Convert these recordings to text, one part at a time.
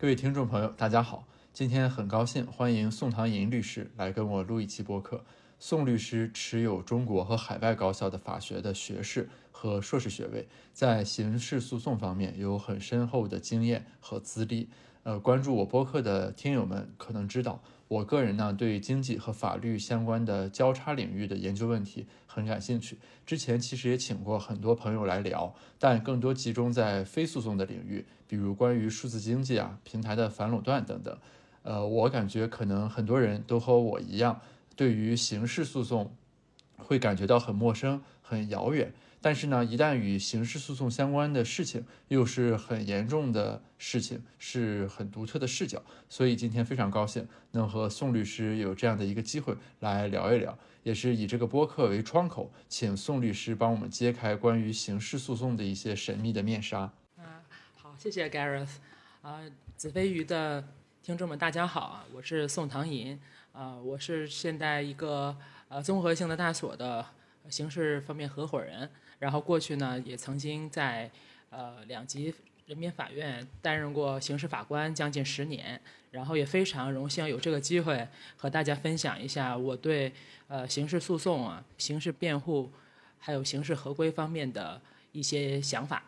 各位听众朋友，大家好！今天很高兴欢迎宋唐寅律师来跟我录一期播客。宋律师持有中国和海外高校的法学的学士和硕士学位，在刑事诉讼方面有很深厚的经验和资历。呃，关注我播客的听友们可能知道，我个人呢对经济和法律相关的交叉领域的研究问题很感兴趣。之前其实也请过很多朋友来聊，但更多集中在非诉讼的领域，比如关于数字经济啊、平台的反垄断等等。呃，我感觉可能很多人都和我一样。对于刑事诉讼，会感觉到很陌生、很遥远。但是呢，一旦与刑事诉讼相关的事情，又是很严重的事情，是很独特的视角。所以今天非常高兴能和宋律师有这样的一个机会来聊一聊，也是以这个播客为窗口，请宋律师帮我们揭开关于刑事诉讼的一些神秘的面纱。嗯，好，谢谢 Gareth。啊，子非鱼的听众们，大家好啊，我是宋唐寅。啊，我是现在一个呃综合性的大所的刑事方面合伙人，然后过去呢也曾经在呃两级人民法院担任过刑事法官将近十年，然后也非常荣幸有这个机会和大家分享一下我对呃刑事诉讼啊、刑事辩护还有刑事合规方面的一些想法。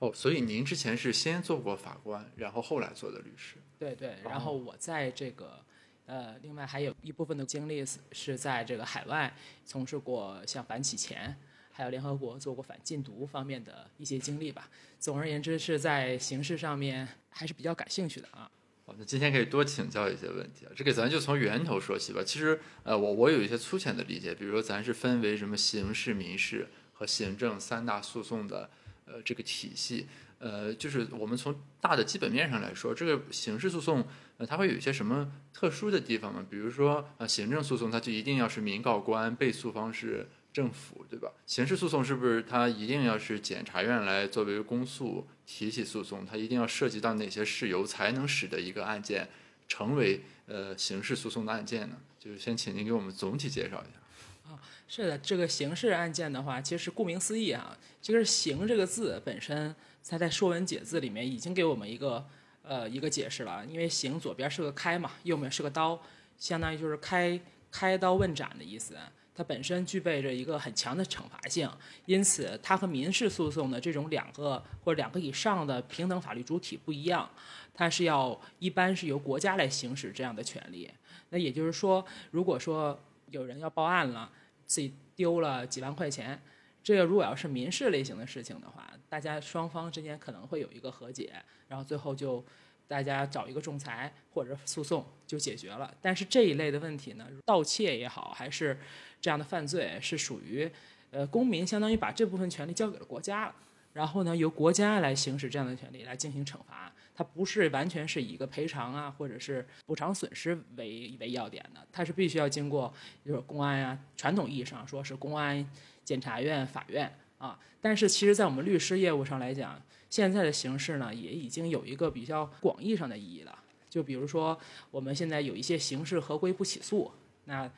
哦，所以您之前是先做过法官，然后后来做的律师？对对，然后我在这个。呃，另外还有一部分的经历是是在这个海外从事过像反洗钱，还有联合国做过反禁毒方面的一些经历吧。总而言之，是在形式上面还是比较感兴趣的啊。好，那今天可以多请教一些问题啊。这个咱就从源头说起吧。其实，呃，我我有一些粗浅的理解，比如说咱是分为什么刑事、民事和行政三大诉讼的呃这个体系。呃，就是我们从大的基本面上来说，这个刑事诉讼，呃，它会有一些什么特殊的地方吗？比如说，呃，行政诉讼它就一定要是民告官，被诉方是政府，对吧？刑事诉讼是不是它一定要是检察院来作为公诉提起诉讼？它一定要涉及到哪些事由才能使得一个案件成为呃刑事诉讼的案件呢？就是先请您给我们总体介绍一下。啊，是的，这个刑事案件的话，其实顾名思义啊，就是“刑”这个字本身。它在《说文解字》里面已经给我们一个呃一个解释了，因为刑左边是个开嘛，右面是个刀，相当于就是开开刀问斩的意思。它本身具备着一个很强的惩罚性，因此它和民事诉讼的这种两个或者两个以上的平等法律主体不一样，它是要一般是由国家来行使这样的权利。那也就是说，如果说有人要报案了，自己丢了几万块钱。这个如果要是民事类型的事情的话，大家双方之间可能会有一个和解，然后最后就大家找一个仲裁或者诉讼就解决了。但是这一类的问题呢，盗窃也好，还是这样的犯罪，是属于呃公民相当于把这部分权利交给了国家了，然后呢由国家来行使这样的权利来进行惩罚，它不是完全是以一个赔偿啊或者是补偿损失为为要点的，它是必须要经过就是公安呀，传统意义上说是公安。检察院、法院啊，但是其实，在我们律师业务上来讲，现在的形式呢，也已经有一个比较广义上的意义了。就比如说，我们现在有一些刑事合规不起诉，那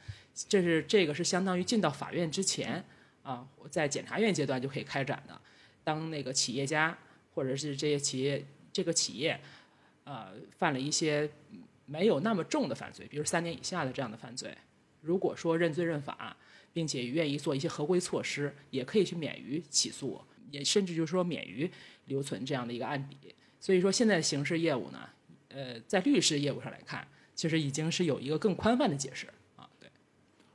这是这个是相当于进到法院之前啊，在检察院阶段就可以开展的。当那个企业家或者是这些企业这个企业，呃，犯了一些没有那么重的犯罪，比如三年以下的这样的犯罪，如果说认罪认罚。并且愿意做一些合规措施，也可以去免于起诉，也甚至就是说免于留存这样的一个案底。所以说，现在刑事业务呢，呃，在律师业务上来看，其实已经是有一个更宽泛的解释啊。对。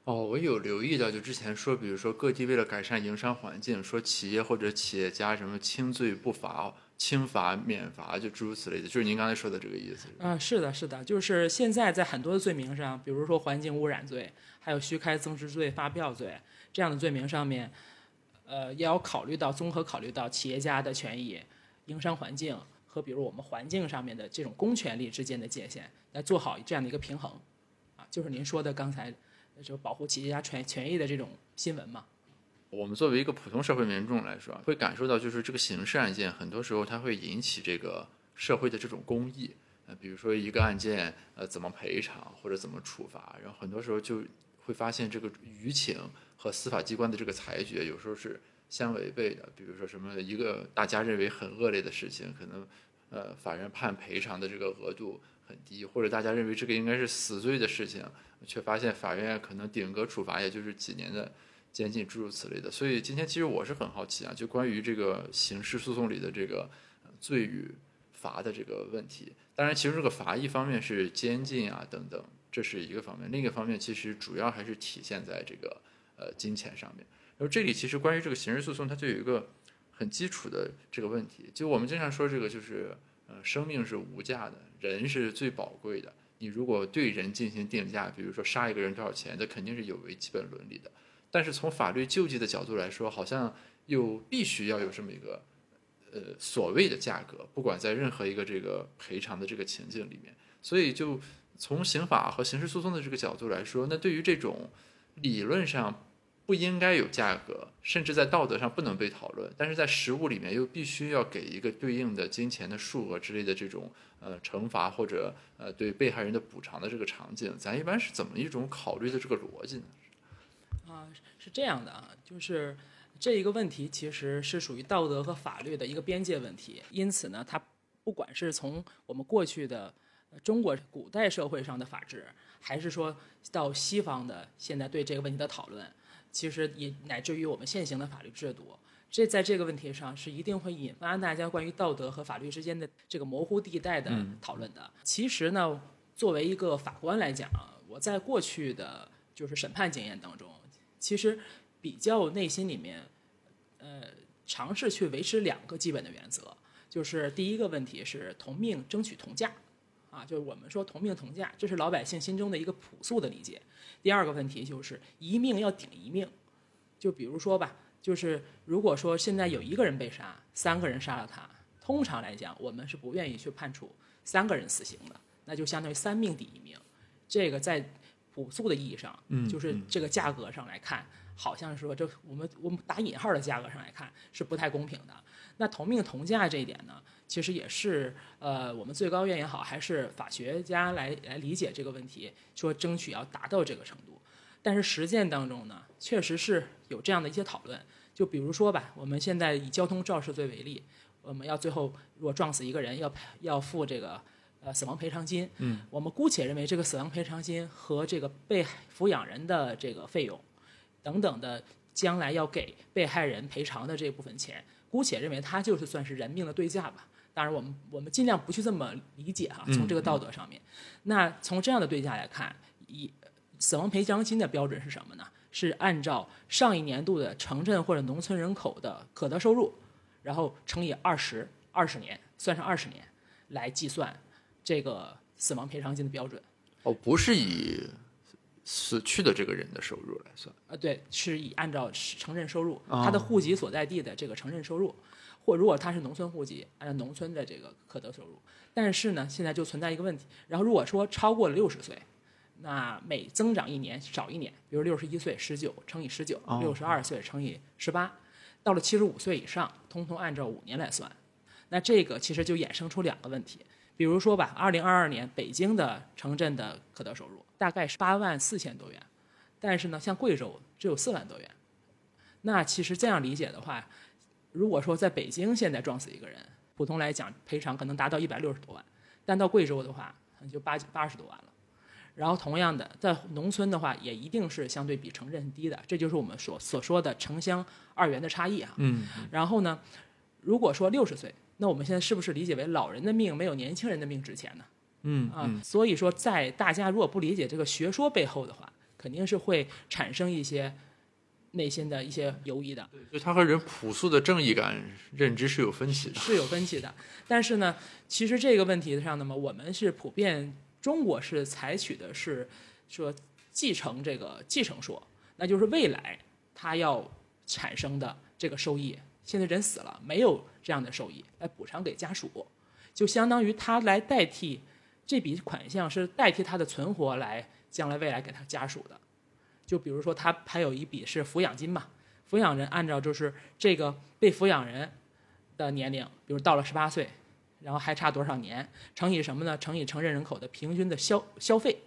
哦，我有留意到，就之前说，比如说各地为了改善营商环境，说企业或者企业家什么轻罪不罚、轻罚免罚，就诸如此类的，就是您刚才说的这个意思。嗯，是的，是的，就是现在在很多的罪名上，比如说环境污染罪。还有虚开增值税发票罪这样的罪名上面，呃，也要考虑到综合考虑到企业家的权益、营商环境和比如我们环境上面的这种公权力之间的界限，来做好这样的一个平衡，啊，就是您说的刚才就保护企业家权权益的这种新闻嘛。我们作为一个普通社会民众来说，会感受到就是这个刑事案件很多时候它会引起这个社会的这种公益，呃，比如说一个案件呃怎么赔偿或者怎么处罚，然后很多时候就。会发现这个舆情和司法机关的这个裁决有时候是相违背的。比如说什么一个大家认为很恶劣的事情，可能呃法院判赔偿的这个额度很低，或者大家认为这个应该是死罪的事情，却发现法院可能顶格处罚也就是几年的监禁，诸如此类的。所以今天其实我是很好奇啊，就关于这个刑事诉讼里的这个罪与罚的这个问题。当然，其实这个罚一方面是监禁啊等等，这是一个方面；另一个方面其实主要还是体现在这个呃金钱上面。然后这里其实关于这个刑事诉讼，它就有一个很基础的这个问题，就我们经常说这个就是呃生命是无价的，人是最宝贵的。你如果对人进行定价，比如说杀一个人多少钱，这肯定是有违基本伦理的。但是从法律救济的角度来说，好像又必须要有这么一个呃所谓的价格，不管在任何一个这个赔偿的这个情境里面。所以就从刑法和刑事诉讼的这个角度来说，那对于这种理论上。不应该有价格，甚至在道德上不能被讨论，但是在实物里面又必须要给一个对应的金钱的数额之类的这种呃惩罚或者呃对被害人的补偿的这个场景，咱一般是怎么一种考虑的这个逻辑呢？啊，是这样的啊，就是这一个问题其实是属于道德和法律的一个边界问题，因此呢，它不管是从我们过去的中国古代社会上的法治，还是说到西方的现在对这个问题的讨论。其实也乃至于我们现行的法律制度，这在这个问题上是一定会引发大家关于道德和法律之间的这个模糊地带的讨论的。其实呢，作为一个法官来讲，我在过去的就是审判经验当中，其实比较内心里面，呃，尝试去维持两个基本的原则，就是第一个问题是同命争取同价，啊，就是我们说同命同价，这是老百姓心中的一个朴素的理解。第二个问题就是一命要顶一命，就比如说吧，就是如果说现在有一个人被杀，三个人杀了他，通常来讲，我们是不愿意去判处三个人死刑的，那就相当于三命抵一命。这个在朴素的意义上，就是这个价格上来看，好像说这我们我们打引号的价格上来看是不太公平的。那同命同价这一点呢？其实也是，呃，我们最高院也好，还是法学家来来理解这个问题，说争取要达到这个程度。但是实践当中呢，确实是有这样的一些讨论。就比如说吧，我们现在以交通肇事罪为例，我们要最后如果撞死一个人，要要付这个呃死亡赔偿金。嗯。我们姑且认为这个死亡赔偿金和这个被抚养人的这个费用等等的将来要给被害人赔偿的这部分钱，姑且认为它就是算是人命的对价吧。当然，我们我们尽量不去这么理解哈。从这个道德上面，那从这样的对价来看，以死亡赔偿金的标准是什么呢？是按照上一年度的城镇或者农村人口的可得收入，然后乘以二十二十年，算上二十年来计算这个死亡赔偿金的标准。哦，不是以死去的这个人的收入来算。呃，对，是以按照城镇收入，他的户籍所在地的这个城镇收入。或如果他是农村户籍，按照农村的这个可得收入，但是呢，现在就存在一个问题。然后如果说超过了六十岁，那每增长一年少一年，比如六十一岁十九乘以十九，六十二岁乘以十八，到了七十五岁以上，通通按照五年来算。那这个其实就衍生出两个问题，比如说吧，二零二二年北京的城镇的可得收入大概是八万四千多元，但是呢，像贵州只有四万多元。那其实这样理解的话。如果说在北京现在撞死一个人，普通来讲赔偿可能达到一百六十多万，但到贵州的话就八八十多万了。然后同样的，在农村的话也一定是相对比城镇低的，这就是我们所所说的城乡二元的差异啊。嗯。然后呢，如果说六十岁，那我们现在是不是理解为老人的命没有年轻人的命值钱呢？嗯啊，所以说在大家如果不理解这个学说背后的话，肯定是会产生一些。内心的一些犹疑的，就他和人朴素的正义感认知是有分歧的，是有分歧的。但是呢，其实这个问题上，那么我们是普遍中国是采取的是说继承这个继承说，那就是未来他要产生的这个收益，现在人死了没有这样的收益来补偿给家属，就相当于他来代替这笔款项是代替他的存活来将来未来给他家属的。就比如说，他还有一笔是抚养金嘛？抚养人按照就是这个被抚养人的年龄，比如到了十八岁，然后还差多少年，乘以什么呢？乘以城镇人口的平均的消消费，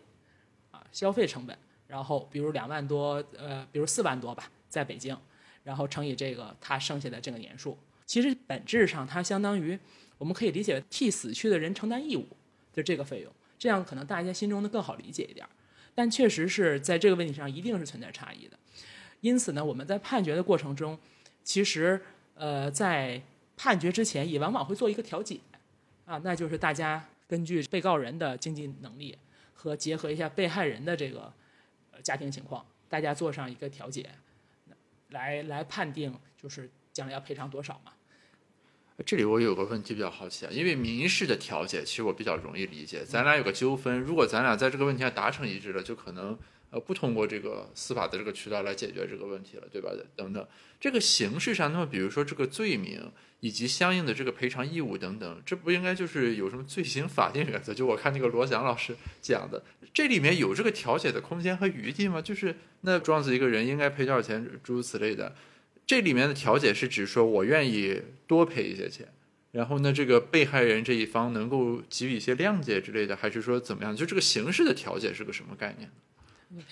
啊，消费成本。然后比如两万多，呃，比如四万多吧，在北京，然后乘以这个他剩下的这个年数。其实本质上，它相当于我们可以理解为替死去的人承担义务，就这个费用，这样可能大家心中的更好理解一点。但确实是在这个问题上一定是存在差异的，因此呢，我们在判决的过程中，其实呃在判决之前也往往会做一个调解，啊，那就是大家根据被告人的经济能力和结合一下被害人的这个呃家庭情况，大家做上一个调解，来来判定就是将来要赔偿多少嘛。这里我有个问题比较好奇啊，因为民事的调解其实我比较容易理解，咱俩有个纠纷，如果咱俩在这个问题上达成一致了，就可能呃不通过这个司法的这个渠道来解决这个问题了，对吧？等等，这个形式上，那么比如说这个罪名以及相应的这个赔偿义务等等，这不应该就是有什么罪行法定原则？就我看那个罗翔老师讲的，这里面有这个调解的空间和余地吗？就是那撞死一个人应该赔多少钱，诸如此类的。这里面的调解是指说我愿意多赔一些钱，然后呢，这个被害人这一方能够给予一些谅解之类的，还是说怎么样？就这个形式的调解是个什么概念？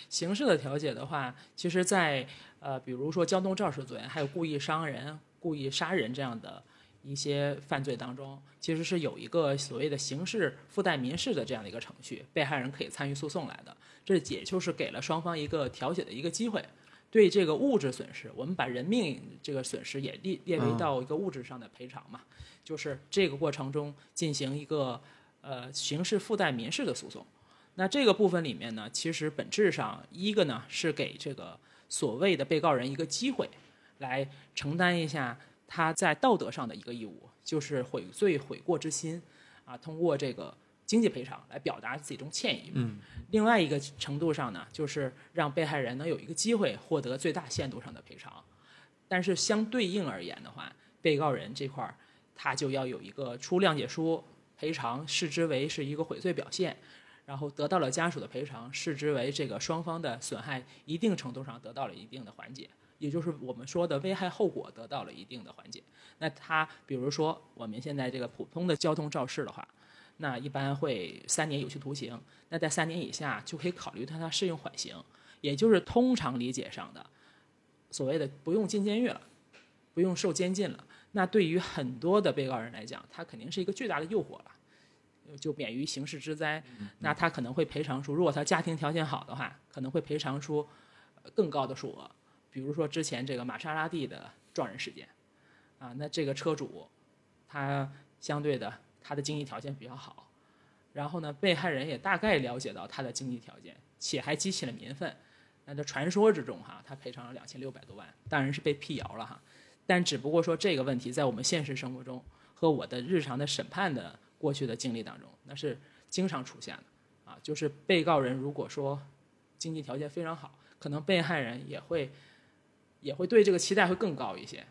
形式的调解的话，其实，在呃，比如说交通肇事罪，还有故意伤人、故意杀人这样的一些犯罪当中，其实是有一个所谓的刑事附带民事的这样的一个程序，被害人可以参与诉讼来的。这也就是给了双方一个调解的一个机会。对这个物质损失，我们把人命这个损失也列列为到一个物质上的赔偿嘛，就是这个过程中进行一个呃刑事附带民事的诉讼。那这个部分里面呢，其实本质上一个呢是给这个所谓的被告人一个机会，来承担一下他在道德上的一个义务，就是悔罪悔过之心啊，通过这个。经济赔偿来表达自己这种歉意。嗯，另外一个程度上呢，就是让被害人能有一个机会获得最大限度上的赔偿。但是相对应而言的话，被告人这块儿他就要有一个出谅解书，赔偿视之为是一个悔罪表现，然后得到了家属的赔偿，视之为这个双方的损害一定程度上得到了一定的缓解，也就是我们说的危害后果得到了一定的缓解。那他比如说我们现在这个普通的交通肇事的话。那一般会三年有期徒刑，那在三年以下就可以考虑他他适用缓刑，也就是通常理解上的所谓的不用进监狱了，不用受监禁了。那对于很多的被告人来讲，他肯定是一个巨大的诱惑了，就免于刑事之灾。那他可能会赔偿出，如果他家庭条件好的话，可能会赔偿出更高的数额。比如说之前这个玛莎拉蒂的撞人事件，啊，那这个车主他相对的。他的经济条件比较好，然后呢，被害人也大概了解到他的经济条件，且还激起了民愤。那在传说之中哈，他赔偿了两千六百多万，当然是被辟谣了哈。但只不过说这个问题在我们现实生活中和我的日常的审判的过去的经历当中，那是经常出现的啊。就是被告人如果说经济条件非常好，可能被害人也会也会对这个期待会更高一些。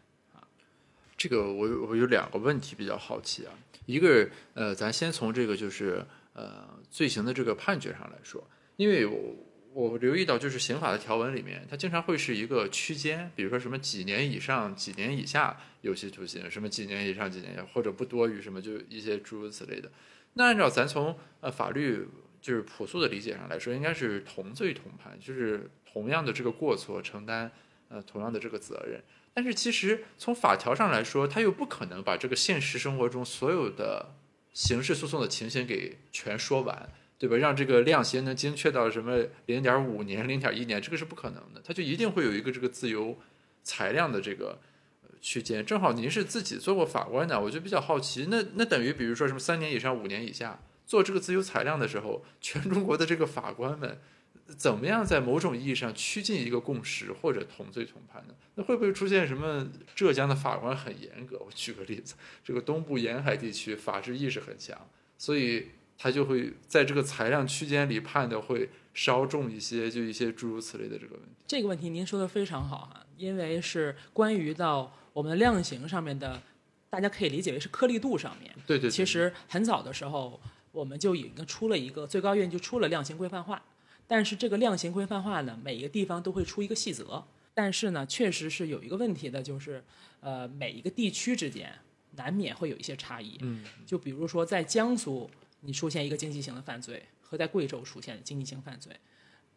这个我有我有两个问题比较好奇啊。一个呃，咱先从这个就是呃罪行的这个判决上来说，因为我我留意到就是刑法的条文里面，它经常会是一个区间，比如说什么几年以上、几年以下有期徒刑，什么几年以上、几年或者不多于什么，就一些诸如此类的。那按照咱从呃法律就是朴素的理解上来说，应该是同罪同判，就是同样的这个过错承担呃同样的这个责任。但是其实从法条上来说，他又不可能把这个现实生活中所有的刑事诉讼的情形给全说完，对吧？让这个量刑能精确到什么零点五年、零点一年，这个是不可能的。他就一定会有一个这个自由裁量的这个区间。正好您是自己做过法官的，我就比较好奇，那那等于比如说什么三年以上、五年以下做这个自由裁量的时候，全中国的这个法官们。怎么样在某种意义上趋近一个共识或者同罪同判呢？那会不会出现什么浙江的法官很严格？我举个例子，这个东部沿海地区法治意识很强，所以他就会在这个裁量区间里判的会稍重一些，就一些诸如此类的这个问题。这个问题您说的非常好哈，因为是关于到我们的量刑上面的，大家可以理解为是颗粒度上面。对对。其实很早的时候，我们就已经出了一个最高院就出了量刑规范化。但是这个量刑规范化呢，每一个地方都会出一个细则。但是呢，确实是有一个问题的，就是，呃，每一个地区之间难免会有一些差异。嗯。就比如说，在江苏，你出现一个经济型的犯罪，和在贵州出现的经济型犯罪，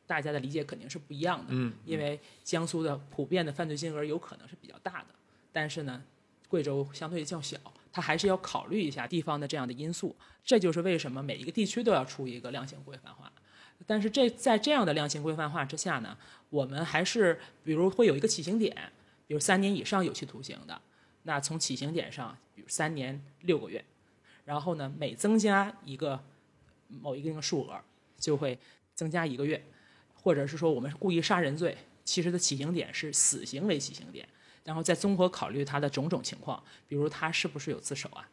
大家的理解肯定是不一样的。嗯。因为江苏的普遍的犯罪金额有可能是比较大的，但是呢，贵州相对较小，它还是要考虑一下地方的这样的因素。这就是为什么每一个地区都要出一个量刑规范化。但是这在这样的量刑规范化之下呢，我们还是比如会有一个起刑点，比如三年以上有期徒刑的，那从起刑点上，比如三年六个月，然后呢每增加一个某一定数额，就会增加一个月，或者是说我们故意杀人罪，其实的起刑点是死刑为起刑点，然后再综合考虑他的种种情况，比如他是不是有自首啊，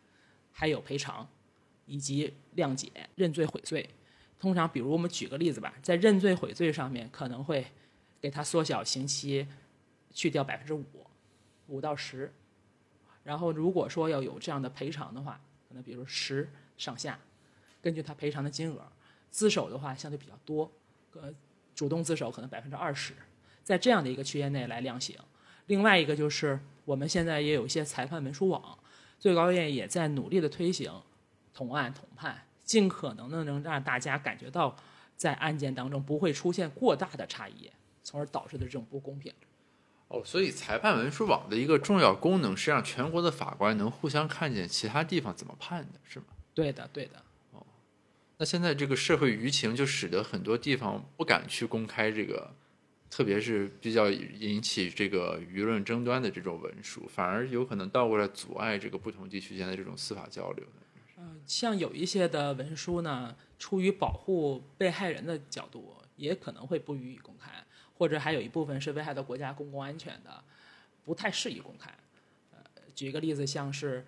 还有赔偿，以及谅解、认罪悔罪。通常，比如我们举个例子吧，在认罪悔罪上面可能会给他缩小刑期，去掉百分之五，五到十。然后如果说要有这样的赔偿的话，可能比如十上下，根据他赔偿的金额。自首的话相对比较多，呃，主动自首可能百分之二十，在这样的一个区间内来量刑。另外一个就是我们现在也有一些裁判文书网，最高院也在努力的推行同案同判，尽可能的能让大家感觉到在案件当中不会出现过大的差异，从而导致的这种不公平。哦，所以裁判文书网的一个重要功能是让全国的法官能互相看见其他地方怎么判的，是吗？对的，对的。哦那现在这个社会舆情就使得很多地方不敢去公开这个，特别是比较引起这个舆论争端的这种文书，反而有可能倒过来阻碍这个不同地区间的这种司法交流。嗯，像有一些的文书呢，出于保护被害人的角度，也可能会不予以公开，或者还有一部分是危害到国家公共安全的，不太适宜公开。呃，举一个例子，像是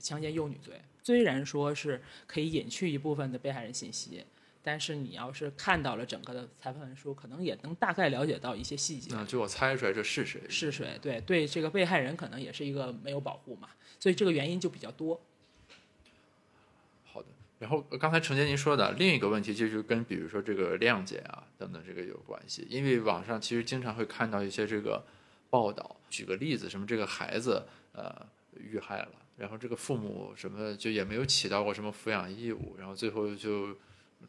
强奸幼女罪。虽然说是可以隐去一部分的被害人信息，但是你要是看到了整个的裁判文书，可能也能大概了解到一些细节。啊，就我猜出来这是谁？是谁？对对，这个被害人可能也是一个没有保护嘛，所以这个原因就比较多。然后刚才程杰您说的另一个问题，就是跟比如说这个谅解啊等等这个有关系，因为网上其实经常会看到一些这个报道，举个例子，什么这个孩子呃遇害了。然后这个父母什么就也没有起到过什么抚养义务，然后最后就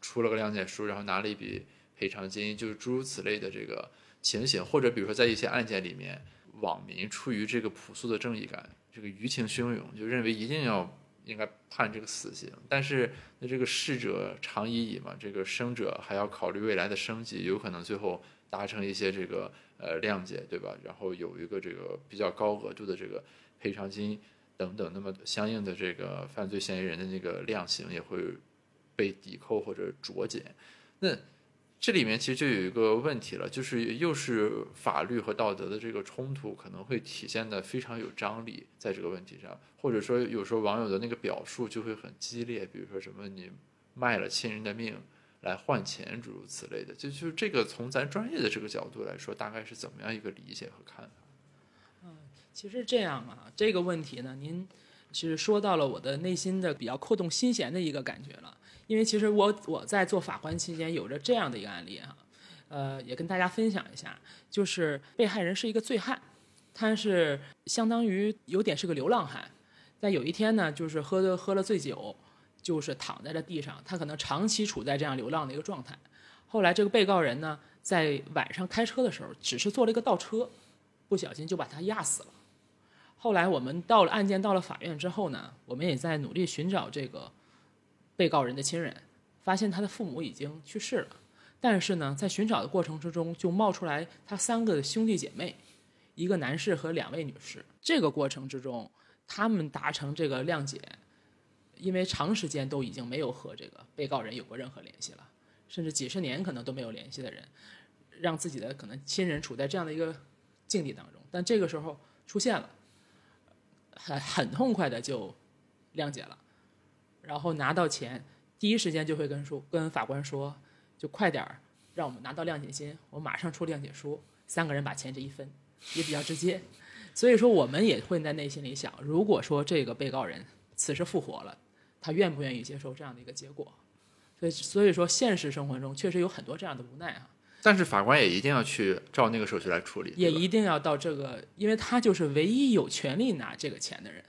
出了个谅解书，然后拿了一笔赔偿金，就是诸如此类的这个情形，或者比如说在一些案件里面，网民出于这个朴素的正义感，这个舆情汹涌，就认为一定要应该判这个死刑，但是那这个逝者长已矣嘛，这个生者还要考虑未来的生计，有可能最后达成一些这个呃谅解，对吧？然后有一个这个比较高额度的这个赔偿金。等等，那么相应的这个犯罪嫌疑人的那个量刑也会被抵扣或者酌减。那这里面其实就有一个问题了，就是又是法律和道德的这个冲突，可能会体现的非常有张力在这个问题上，或者说有时候网友的那个表述就会很激烈，比如说什么你卖了亲人的命来换钱，诸如此类的。就就这个从咱专业的这个角度来说，大概是怎么样一个理解和看法？嗯其实这样啊，这个问题呢，您其实说到了我的内心的比较扣动心弦的一个感觉了。因为其实我我在做法官期间有着这样的一个案例哈，呃，也跟大家分享一下，就是被害人是一个醉汉，他是相当于有点是个流浪汉，在有一天呢，就是喝的喝了醉酒，就是躺在了地上，他可能长期处在这样流浪的一个状态。后来这个被告人呢，在晚上开车的时候，只是坐了一个倒车，不小心就把他压死了。后来我们到了案件到了法院之后呢，我们也在努力寻找这个被告人的亲人，发现他的父母已经去世了。但是呢，在寻找的过程之中，就冒出来他三个兄弟姐妹，一个男士和两位女士。这个过程之中，他们达成这个谅解，因为长时间都已经没有和这个被告人有过任何联系了，甚至几十年可能都没有联系的人，让自己的可能亲人处在这样的一个境地当中。但这个时候出现了。很很痛快的就谅解了，然后拿到钱，第一时间就会跟说跟法官说，就快点儿让我们拿到谅解金，我马上出谅解书，三个人把钱这一分，也比较直接。所以说我们也会在内心里想，如果说这个被告人此时复活了，他愿不愿意接受这样的一个结果？所以所以说现实生活中确实有很多这样的无奈啊。但是法官也一定要去照那个手续来处理，也一定要到这个，因为他就是唯一有权利拿这个钱的人。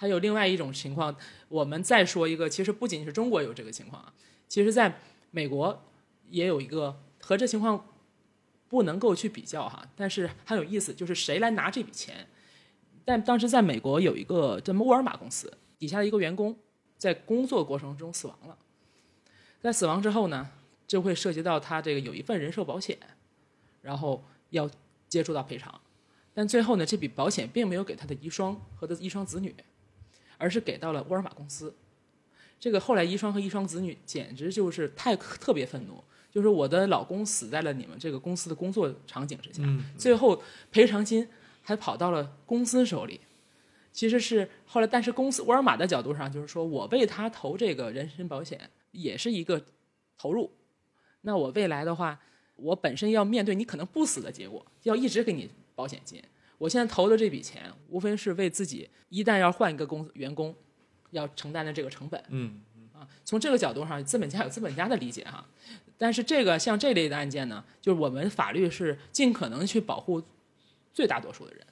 还有另外一种情况，我们再说一个，其实不仅是中国有这个情况啊，其实在美国也有一个和这情况不能够去比较哈，但是很有意思，就是谁来拿这笔钱？但当时在美国有一个叫沃尔玛公司底下的一个员工，在工作过程中死亡了，在死亡之后呢，就会涉及到他这个有一份人寿保险，然后要接触到赔偿，但最后呢，这笔保险并没有给他的遗孀和他的遗孀子女，而是给到了沃尔玛公司。这个后来遗孀和遗孀子女简直就是太特别愤怒，就是我的老公死在了你们这个公司的工作场景之下，最后赔偿金还跑到了公司手里。其实是后来，但是公司沃尔玛的角度上就是说我为他投这个人身保险也是一个投入，那我未来的话，我本身要面对你可能不死的结果，要一直给你保险金。我现在投的这笔钱，无非是为自己一旦要换一个公员工。要承担的这个成本，嗯啊，从这个角度上，资本家有资本家的理解哈，但是这个像这类的案件呢，就是我们法律是尽可能去保护最大多数的人，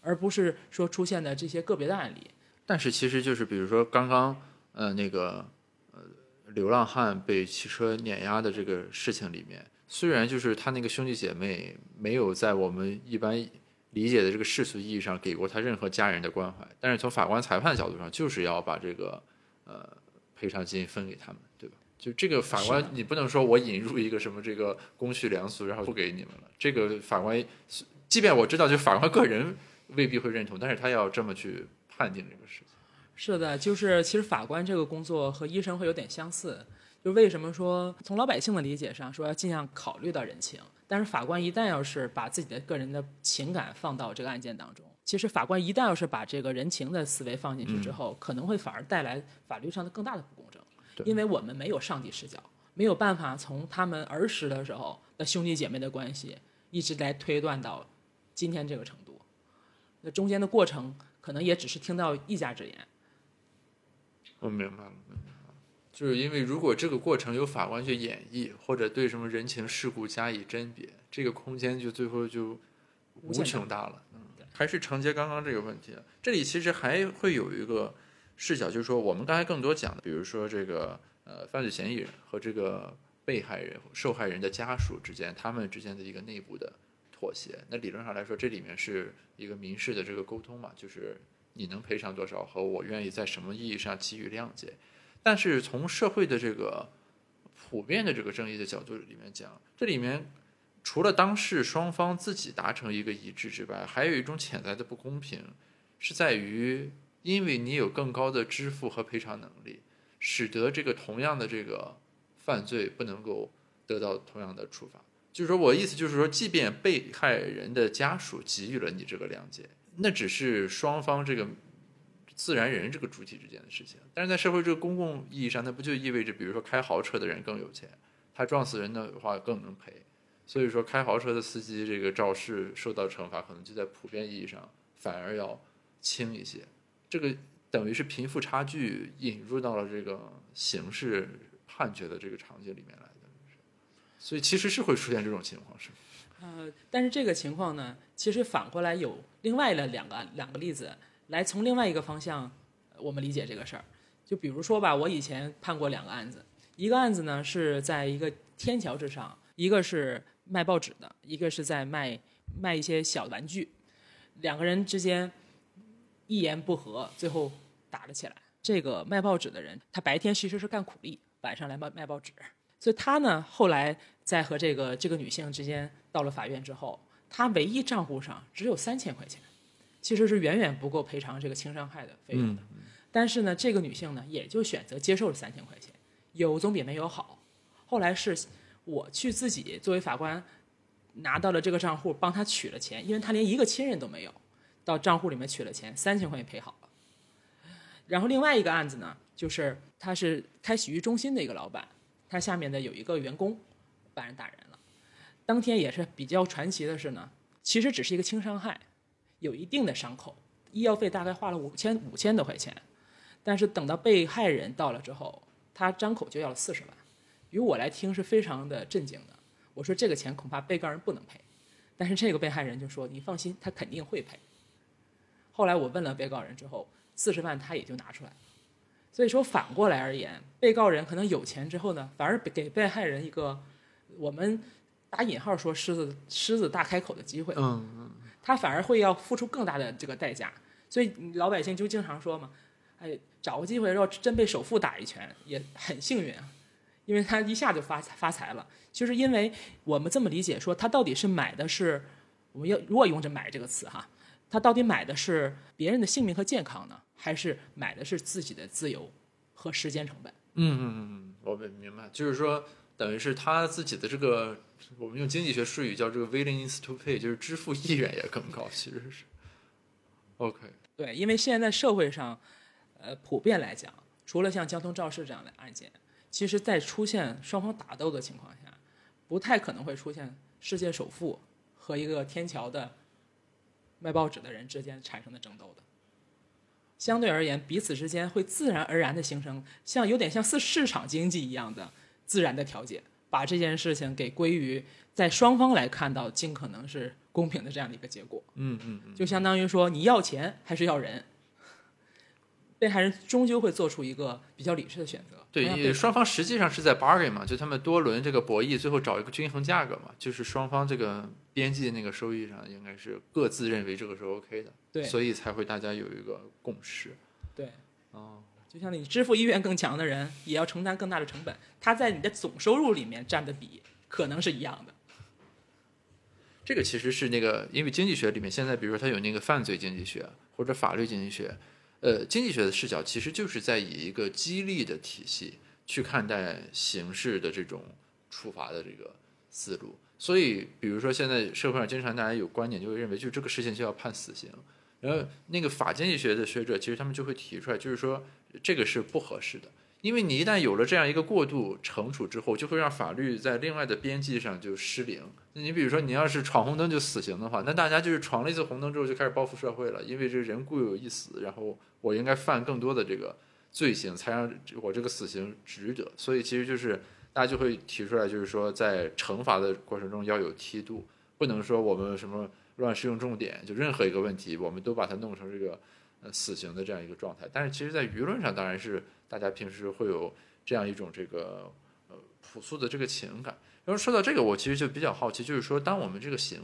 而不是说出现的这些个别的案例。但是其实就是比如说刚刚呃那个呃流浪汉被汽车碾压的这个事情里面，虽然就是他那个兄弟姐妹没有在我们一般。理解的这个世俗意义上给过他任何家人的关怀，但是从法官裁判角度上，就是要把这个呃赔偿金分给他们，对吧？就这个法官，你不能说我引入一个什么这个公序良俗，然后不给你们了。这个法官，即便我知道，就法官个人未必会认同，但是他要这么去判定这个事情。是的，就是其实法官这个工作和医生会有点相似。就为什么说从老百姓的理解上说要尽量考虑到人情，但是法官一旦要是把自己的个人的情感放到这个案件当中，其实法官一旦要是把这个人情的思维放进去之后，可能会反而带来法律上的更大的不公正，因为我们没有上帝视角，没有办法从他们儿时的时候的兄弟姐妹的关系一直来推断到今天这个程度，那中间的过程可能也只是听到一家之言。我明白了。就是因为如果这个过程由法官去演绎，或者对什么人情世故加以甄别，这个空间就最后就无穷大了。嗯，还是承接刚刚这个问题，这里其实还会有一个视角，就是说我们刚才更多讲的，比如说这个呃犯罪嫌疑人和这个被害人、受害人的家属之间，他们之间的一个内部的妥协。那理论上来说，这里面是一个民事的这个沟通嘛，就是你能赔偿多少和我愿意在什么意义上给予谅解。但是从社会的这个普遍的这个正义的角度里面讲，这里面除了当事双方自己达成一个一致之外，还有一种潜在的不公平，是在于因为你有更高的支付和赔偿能力，使得这个同样的这个犯罪不能够得到同样的处罚。就是说我意思就是说，即便被害人的家属给予了你这个谅解，那只是双方这个。自然人这个主体之间的事情，但是在社会这个公共意义上，那不就意味着，比如说开豪车的人更有钱，他撞死人的话更能赔，所以说开豪车的司机这个肇事受到惩罚，可能就在普遍意义上反而要轻一些。这个等于是贫富差距引入到了这个刑事判决的这个场景里面来的，所以其实是会出现这种情况，是吗？呃，但是这个情况呢，其实反过来有另外的两个两个例子。来从另外一个方向，我们理解这个事儿。就比如说吧，我以前判过两个案子，一个案子呢是在一个天桥之上，一个是卖报纸的，一个是在卖卖一些小玩具，两个人之间一言不合，最后打了起来。这个卖报纸的人，他白天其实是干苦力，晚上来卖卖报纸，所以他呢后来在和这个这个女性之间到了法院之后，他唯一账户上只有三千块钱。其实是远远不够赔偿这个轻伤害的费用的，但是呢，这个女性呢也就选择接受了三千块钱，有总比没有好。后来是我去自己作为法官拿到了这个账户，帮她取了钱，因为她连一个亲人都没有，到账户里面取了钱，三千块钱赔好了。然后另外一个案子呢，就是他是开洗浴中心的一个老板，他下面的有一个员工把人打人了，当天也是比较传奇的是呢，其实只是一个轻伤害。有一定的伤口，医药费大概花了五千五千多块钱，但是等到被害人到了之后，他张口就要了四十万，于我来听是非常的震惊的。我说这个钱恐怕被告人不能赔，但是这个被害人就说你放心，他肯定会赔。后来我问了被告人之后，四十万他也就拿出来了。所以说反过来而言，被告人可能有钱之后呢，反而给被害人一个我们打引号说狮子狮子大开口的机会。嗯嗯。他反而会要付出更大的这个代价，所以老百姓就经常说嘛，哎，找个机会要真被首富打一拳也很幸运啊，因为他一下就发发财了。就是因为我们这么理解，说他到底是买的是，我们要如果用着“买”这个词哈，他到底买的是别人的性命和健康呢，还是买的是自己的自由和时间成本？嗯嗯嗯嗯，我明明白，就是说，等于是他自己的这个，我们用经济学术语叫这个 willingness to pay，就是支付意愿也更高，其实是。OK。对，因为现在社会上，呃，普遍来讲，除了像交通肇事这样的案件，其实，在出现双方打斗的情况下。不太可能会出现世界首富和一个天桥的卖报纸的人之间产生的争斗的。相对而言，彼此之间会自然而然的形成像有点像市市场经济一样的自然的调解，把这件事情给归于在双方来看到尽可能是公平的这样的一个结果。嗯嗯嗯，就相当于说你要钱还是要人。被害人终究会做出一个比较理智的选择。对，双方实际上是在 bargain 嘛，就他们多轮这个博弈，最后找一个均衡价格嘛，就是双方这个边际那个收益上应该是各自认为这个是 OK 的，对，所以才会大家有一个共识。对，哦，就像你支付意愿更强的人，也要承担更大的成本，他在你的总收入里面占的比可能是一样的。这个其实是那个，因为经济学里面现在，比如说它有那个犯罪经济学或者法律经济学。呃，经济学的视角其实就是在以一个激励的体系去看待刑事的这种处罚的这个思路。所以，比如说现在社会上经常大家有观点，就会认为就这个事情就要判死刑。然后，那个法经济学的学者其实他们就会提出来，就是说这个是不合适的。因为你一旦有了这样一个过度惩处之后，就会让法律在另外的边际上就失灵。那你比如说，你要是闯红灯就死刑的话，那大家就是闯了一次红灯之后就开始报复社会了，因为这人固有一死，然后我应该犯更多的这个罪行，才让我这个死刑值得。所以其实就是大家就会提出来，就是说在惩罚的过程中要有梯度，不能说我们什么乱适用重点，就任何一个问题我们都把它弄成这个呃死刑的这样一个状态。但是其实，在舆论上当然是。大家平时会有这样一种这个呃朴素的这个情感。然后说到这个，我其实就比较好奇，就是说，当我们这个刑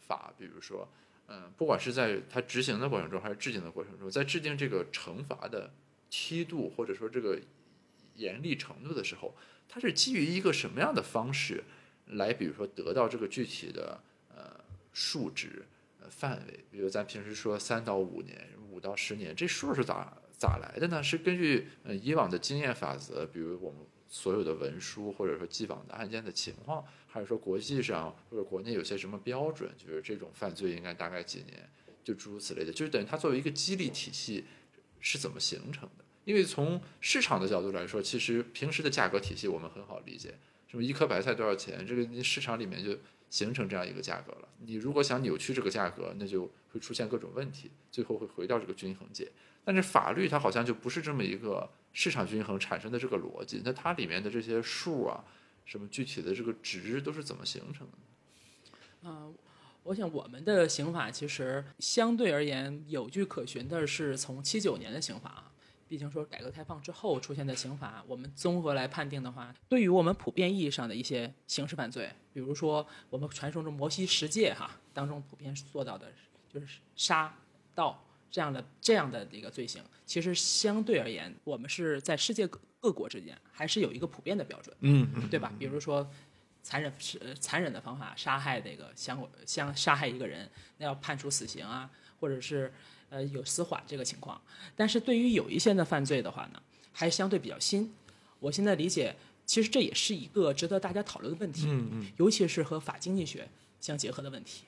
法，比如说，嗯，不管是在它执行的过程中，还是制定的过程中，在制定这个惩罚的梯度或者说这个严厉程度的时候，它是基于一个什么样的方式来，比如说得到这个具体的呃数值范围？比如咱平时说三到五年，五到十年，这数是咋？咋来的呢？是根据以往的经验法则，比如我们所有的文书或者说既往的案件的情况，还是说国际上或者国内有些什么标准，就是这种犯罪应该大概几年，就诸如此类的，就是等于它作为一个激励体系是怎么形成的？因为从市场的角度来说，其实平时的价格体系我们很好理解，什么一颗白菜多少钱，这个市场里面就形成这样一个价格了。你如果想扭曲这个价格，那就会出现各种问题，最后会回到这个均衡界。但是法律它好像就不是这么一个市场均衡产生的这个逻辑，那它里面的这些数啊，什么具体的这个值都是怎么形成的？嗯，我想我们的刑法其实相对而言有据可循的是从七九年的刑法，毕竟说改革开放之后出现的刑法，我们综合来判定的话，对于我们普遍意义上的一些刑事犯罪，比如说我们传说中摩西十诫哈当中普遍做到的就是杀盗。这样的这样的一个罪行，其实相对而言，我们是在世界各各国之间还是有一个普遍的标准，嗯，对吧？比如说，残忍是残忍的方法杀害那个相相杀害一个人，那要判处死刑啊，或者是呃有死缓这个情况。但是对于有一些的犯罪的话呢，还相对比较新。我现在理解，其实这也是一个值得大家讨论的问题，嗯嗯，尤其是和法经济学相结合的问题。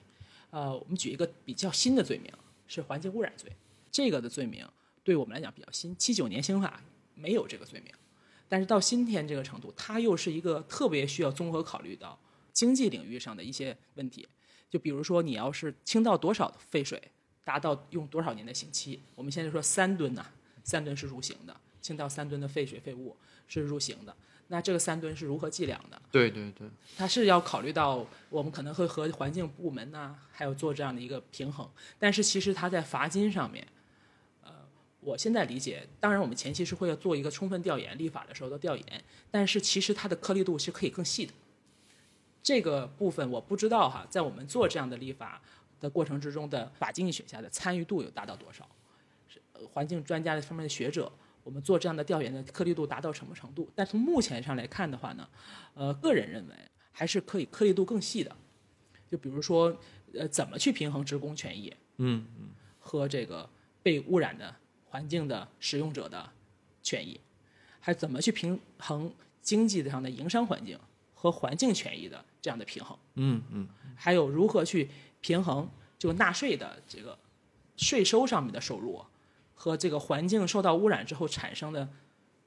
呃，我们举一个比较新的罪名。是环境污染罪，这个的罪名对我们来讲比较新，七九年刑法没有这个罪名，但是到今天这个程度，它又是一个特别需要综合考虑到经济领域上的一些问题。就比如说，你要是倾倒多少废水，达到用多少年的刑期？我们现在说三吨呐，三吨是入刑的，倾倒三吨的废水废物是入刑的。那这个三吨是如何计量的？对对对，它是要考虑到我们可能会和环境部门呐，还有做这样的一个平衡。但是其实它在罚金上面，呃，我现在理解，当然我们前期是会要做一个充分调研，立法的时候的调研。但是其实它的颗粒度是可以更细的。这个部分我不知道哈，在我们做这样的立法的过程之中的法经济学家的参与度有达到多少？是环境专家的方面的学者，我们做这样的调研的颗粒度达到什么程度？但从目前上来看的话呢，呃，个人认为还是可以颗粒度更细的。就比如说，呃，怎么去平衡职工权益？嗯嗯，和这个被污染的环境的使用者的权益，还怎么去平衡经济上的营商环境和环境权益的这样的平衡？嗯嗯，还有如何去平衡就纳税的这个税收上面的收入和这个环境受到污染之后产生的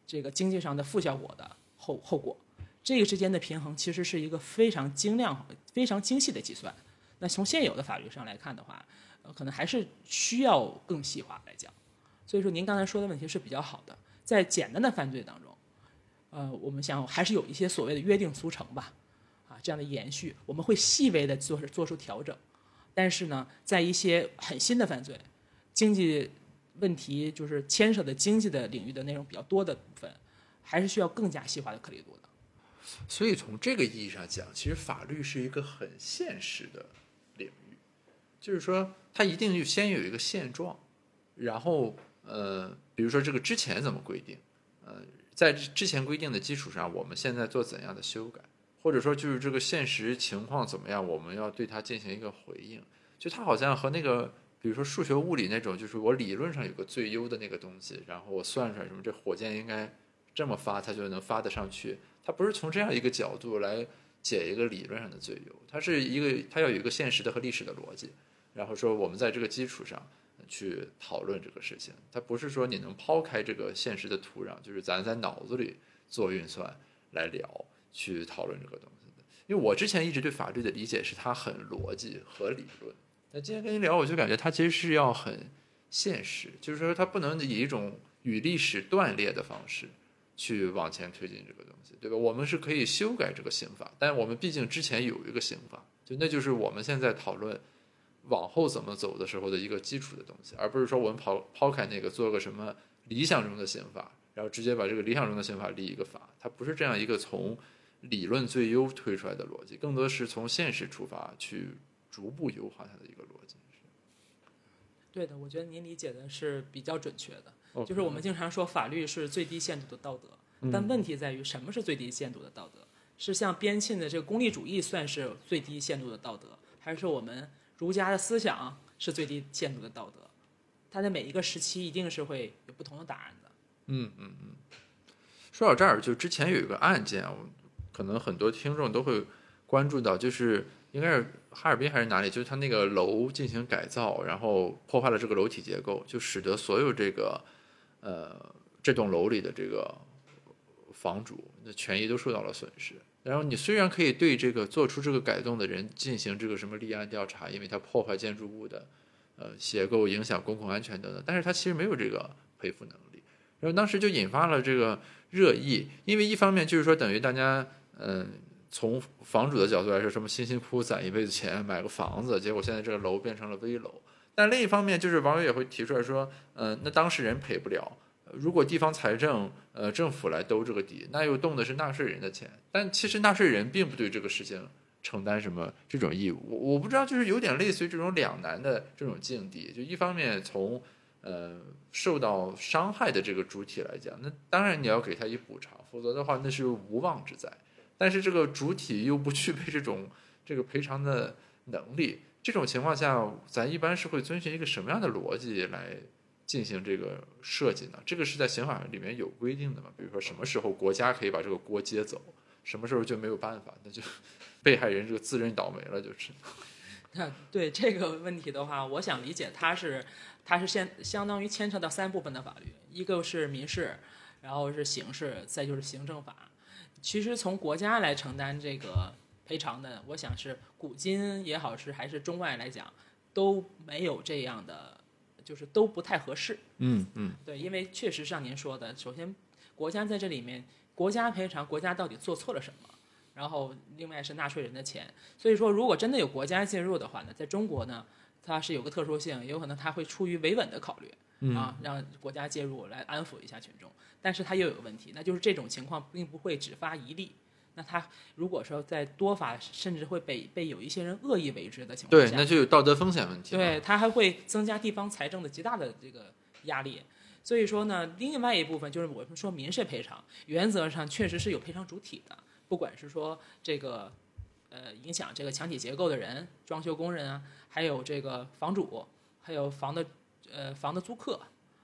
这个经济上的负效果的后后果？这个之间的平衡其实是一个非常精量、非常精细的计算。那从现有的法律上来看的话，呃，可能还是需要更细化来讲。所以说，您刚才说的问题是比较好的。在简单的犯罪当中，呃，我们想还是有一些所谓的约定俗成吧，啊，这样的延续，我们会细微的做做出调整。但是呢，在一些很新的犯罪，经济问题就是牵涉的经济的领域的内容比较多的部分，还是需要更加细化的颗粒度的。所以从这个意义上讲，其实法律是一个很现实的领域，就是说它一定就先有一个现状，然后呃，比如说这个之前怎么规定，呃，在之前规定的基础上，我们现在做怎样的修改，或者说就是这个现实情况怎么样，我们要对它进行一个回应。就它好像和那个，比如说数学、物理那种，就是我理论上有个最优的那个东西，然后我算出来什么，这火箭应该这么发，它就能发得上去。它不是从这样一个角度来解一个理论上的最优，它是一个它要有一个现实的和历史的逻辑，然后说我们在这个基础上去讨论这个事情。它不是说你能抛开这个现实的土壤，就是咱在脑子里做运算来聊去讨论这个东西的。因为我之前一直对法律的理解是它很逻辑和理论，那今天跟你聊，我就感觉它其实是要很现实，就是说它不能以一种与历史断裂的方式。去往前推进这个东西，对吧？我们是可以修改这个刑法，但我们毕竟之前有一个刑法，就那就是我们现在讨论往后怎么走的时候的一个基础的东西，而不是说我们抛抛开那个做个什么理想中的刑法，然后直接把这个理想中的刑法立一个法，它不是这样一个从理论最优推出来的逻辑，更多是从现实出发去逐步优化它的一个逻辑。对的，我觉得您理解的是比较准确的。就是我们经常说法律是最低限度的道德，但问题在于什么是最低限度的道德？是像边沁的这个功利主义算是最低限度的道德，还是我们儒家的思想是最低限度的道德？它在每一个时期一定是会有不同的答案的。嗯嗯嗯。说到这儿，就之前有一个案件，可能很多听众都会关注到，就是应该是哈尔滨还是哪里，就是他那个楼进行改造，然后破坏了这个楼体结构，就使得所有这个。呃，这栋楼里的这个房主的权益都受到了损失。然后你虽然可以对这个做出这个改动的人进行这个什么立案调查，因为他破坏建筑物的呃结构，影响公共安全等等，但是他其实没有这个赔付能力。然后当时就引发了这个热议，因为一方面就是说等于大家嗯从房主的角度来说，什么辛辛苦苦攒一辈子钱买个房子，结果现在这个楼变成了危楼。但另一方面，就是网友也会提出来说，嗯，那当事人赔不了。如果地方财政，呃，政府来兜这个底，那又动的是纳税人的钱。但其实纳税人并不对这个事情承担什么这种义务。我我不知道，就是有点类似于这种两难的这种境地。就一方面从呃受到伤害的这个主体来讲，那当然你要给他一补偿，否则的话那是无妄之灾。但是这个主体又不具备这种这个赔偿的能力。这种情况下，咱一般是会遵循一个什么样的逻辑来进行这个设计呢？这个是在刑法里面有规定的嘛？比如说什么时候国家可以把这个锅接走，什么时候就没有办法，那就 被害人这个自认倒霉了，就是。那对这个问题的话，我想理解，它是它是相相当于牵扯到三部分的法律，一个是民事，然后是刑事，再就是行政法。其实从国家来承担这个。赔偿的，我想是古今也好，是还是中外来讲，都没有这样的，就是都不太合适。嗯嗯，对，因为确实像您说的，首先国家在这里面，国家赔偿，国家到底做错了什么？然后另外是纳税人的钱，所以说如果真的有国家介入的话呢，在中国呢，它是有个特殊性，有可能它会出于维稳的考虑，啊，让国家介入来安抚一下群众。但是它又有个问题，那就是这种情况并不会只发一例。那他如果说在多发，甚至会被被有一些人恶意为之的情况下，对，那就有道德风险问题。对他还会增加地方财政的极大的这个压力。所以说呢，另外一部分就是我们说民事赔偿，原则上确实是有赔偿主体的，不管是说这个呃影响这个墙体结构的人、装修工人啊，还有这个房主，还有房的呃房的租客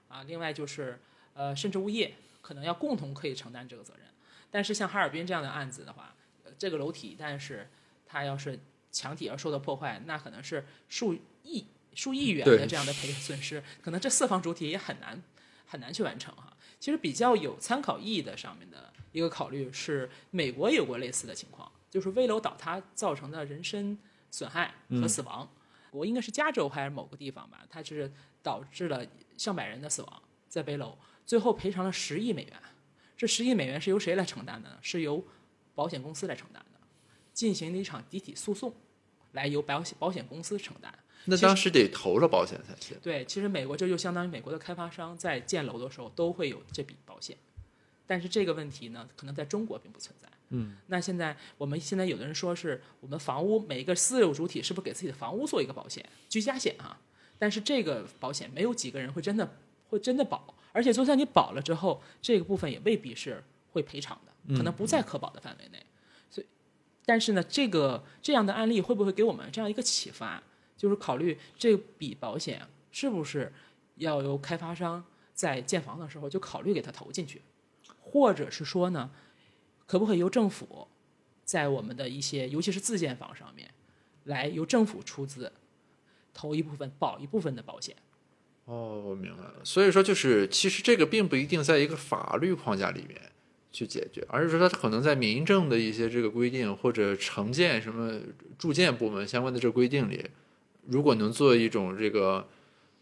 啊，另外就是呃甚至物业可能要共同可以承担这个责任。但是像哈尔滨这样的案子的话，呃这个楼体但是它要是墙体要受到破坏，那可能是数亿数亿元的这样的赔损失，可能这四方主体也很难很难去完成哈。其实比较有参考意义的上面的一个考虑是，美国有过类似的情况，就是危楼倒塌造成的人身损害和死亡，我应该是加州还是某个地方吧，它就是导致了上百人的死亡在危楼，最后赔偿了十亿美元。这十亿美元是由谁来承担的呢？是由保险公司来承担的，进行了一场集体诉讼，来由保险保险公司承担。那当时得投了保险才行。对，其实美国这就相当于美国的开发商在建楼的时候都会有这笔保险，但是这个问题呢，可能在中国并不存在。嗯，那现在我们现在有的人说是我们房屋每一个私有主体是不是给自己的房屋做一个保险，居家险啊？但是这个保险没有几个人会真的会真的保，而且就算你保了之后，这个部分也未必是会赔偿的，可能不在可保的范围内。所以，但是呢，这个这样的案例会不会给我们这样一个启发？就是考虑这笔保险是不是要由开发商在建房的时候就考虑给他投进去，或者是说呢，可不可以由政府在我们的一些尤其是自建房上面，来由政府出资投一部分保一部分的保险？哦，我明白了。所以说，就是其实这个并不一定在一个法律框架里面去解决，而是说它可能在民政的一些这个规定或者城建什么住建部门相关的这个规定里，如果能做一种这个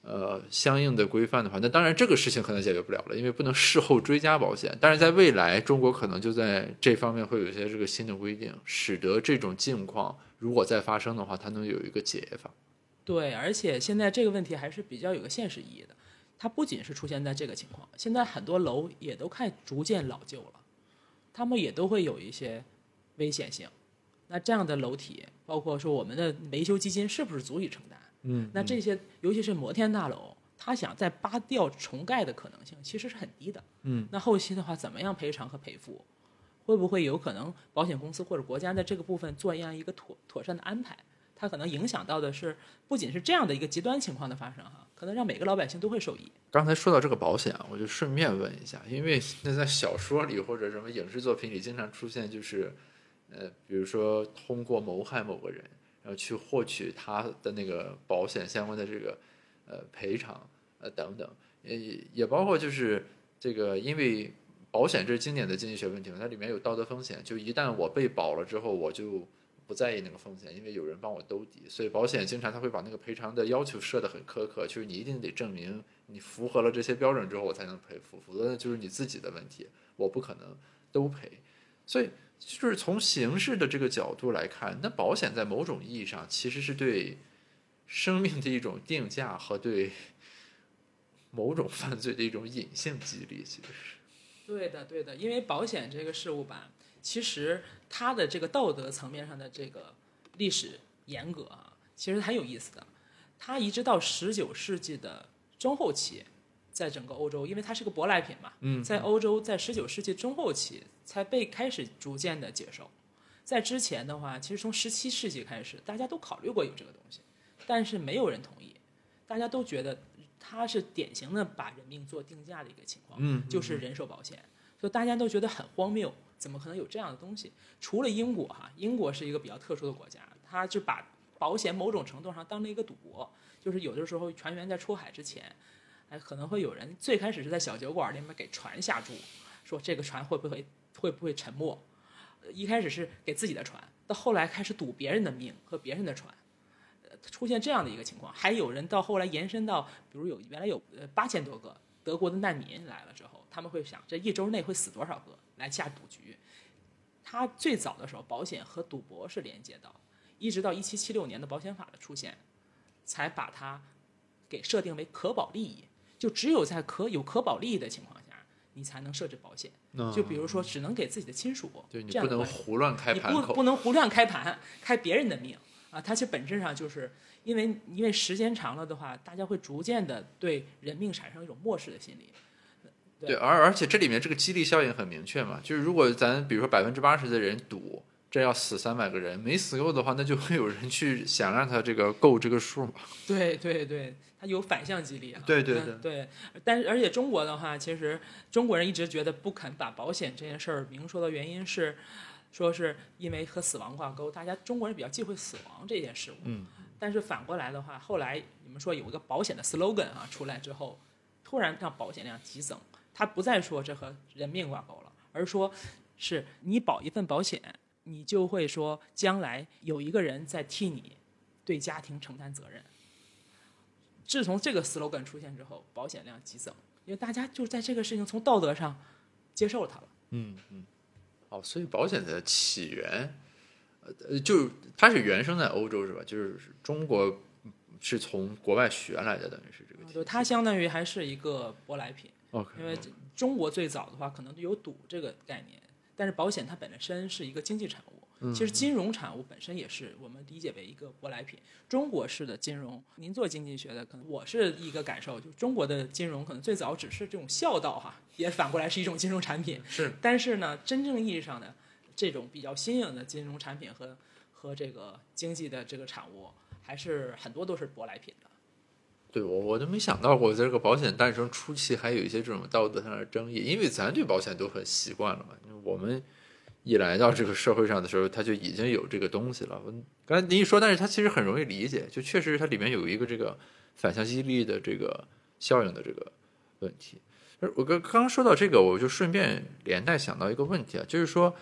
呃相应的规范的话，那当然这个事情可能解决不了了，因为不能事后追加保险。但是在未来，中国可能就在这方面会有一些这个新的规定，使得这种境况如果再发生的话，它能有一个解法。对，而且现在这个问题还是比较有个现实意义的。它不仅是出现在这个情况，现在很多楼也都开始逐渐老旧了，他们也都会有一些危险性。那这样的楼体，包括说我们的维修基金是不是足以承担？嗯，那这些，尤其是摩天大楼，它想再扒掉重盖的可能性其实是很低的。嗯，那后期的话，怎么样赔偿和赔付？会不会有可能保险公司或者国家在这个部分做一样一个妥妥善的安排？它可能影响到的是，不仅是这样的一个极端情况的发生哈，可能让每个老百姓都会受益。刚才说到这个保险，我就顺便问一下，因为那在小说里或者什么影视作品里经常出现，就是呃，比如说通过谋害某个人，然后去获取他的那个保险相关的这个呃赔偿呃等等，也也包括就是这个因为保险这是经典的经济学问题嘛，它里面有道德风险，就一旦我被保了之后，我就不在意那个风险，因为有人帮我兜底，所以保险经常他会把那个赔偿的要求设得很苛刻，就是你一定得证明你符合了这些标准之后，我才能赔付，否则那就是你自己的问题，我不可能都赔。所以就是从刑事的这个角度来看，那保险在某种意义上其实是对生命的一种定价和对某种犯罪的一种隐性激励，其实是。对的，对的，因为保险这个事物吧，其实他的这个道德层面上的这个历史严格啊，其实很有意思的。他一直到十九世纪的中后期，在整个欧洲，因为它是个舶来品嘛，嗯在欧洲在十九世纪中后期才被开始逐渐的接受。在之前的话，其实从十七世纪开始，大家都考虑过有这个东西，但是没有人同意，大家都觉得它是典型的把人命做定价的一个情况，嗯就是人寿保险，所以大家都觉得很荒谬，怎么可能有这样的东西？除了英国哈，英国是一个比较特殊的国家，它就把保险某种程度上当了一个赌博，就是有的时候船员在出海之前，哎，可能会有人最开始是在小酒馆里面给船下注，说这个船会不会会不会沉没，一开始是给自己的船，到后来开始赌别人的命和别人的船。呃出现这样的一个情况，还有人到后来延伸到，比如有原来有呃八千多个德国的难民来了之后，他们会想这一周内会死多少个来下赌局。他最早的时候，保险和赌博是连接到的，一直到一七七六年的保险法的出现，才把它给设定为可保利益。就只有在可有可保利益的情况下，你才能设置保险。就比如说，只能给自己的亲属对你不能胡乱开盘你。不不能胡乱开盘，开别人的命啊，它其实本质上就是因为因为时间长了的话，大家会逐渐的对人命产生一种漠视的心理。对对，而而且这里面这个激励效应很明确嘛，就是如果咱比如说百分之八十的人赌这要死三百个人，没死够的话，那就会有人去想让他这个够这个数嘛。对 对对，它有反向激励啊。对对嗯对，但是而且中国的话，其实中国人一直觉得不肯把保险这件事儿明说的原因是，说是因为和死亡挂钩，大家中国人比较忌讳死亡这件事物。嗯。但是反过来的话，后来你们说有一个保险的 slogan 啊出来之后，突然让保险量激增，它不再说这和人命挂钩了，而说是你保一份保险，你就会说将来有一个人在替你对家庭承担责任。自从这个 slogan 出现之后，保险量激增，因为大家就在这个事情从道德上接受它了。嗯嗯。哦，所以保险的起源，呃，就它是原生在欧洲是吧？就是中国是从国外学来的，等于是这个。就它相当于还是一个舶来品因为中国最早的话可能就有赌这个概念，但是保险它本身是一个经济产物。其实金融产物本身也是我们理解为一个舶来品。中国式的金融，您做经济学的，可能我是一个感受，就中国的金融可能最早只是这种孝道哈，也反过来是一种金融产品。是，但是呢，真正意义上的这种比较新颖的金融产品和和这个经济的这个产物，还是很多都是舶来品的。对我我都没想到过，在这个保险诞生初期还有一些这种道德上的争议，因为咱对保险都很习惯了嘛。我们一来到这个社会上的时候，它就已经有这个东西了。我刚才您一说，但是它其实很容易理解，就确实它里面有一个这个反向激励的这个效应的这个问题。我刚刚说到这个，我就顺便连带想到一个问题啊，就是说，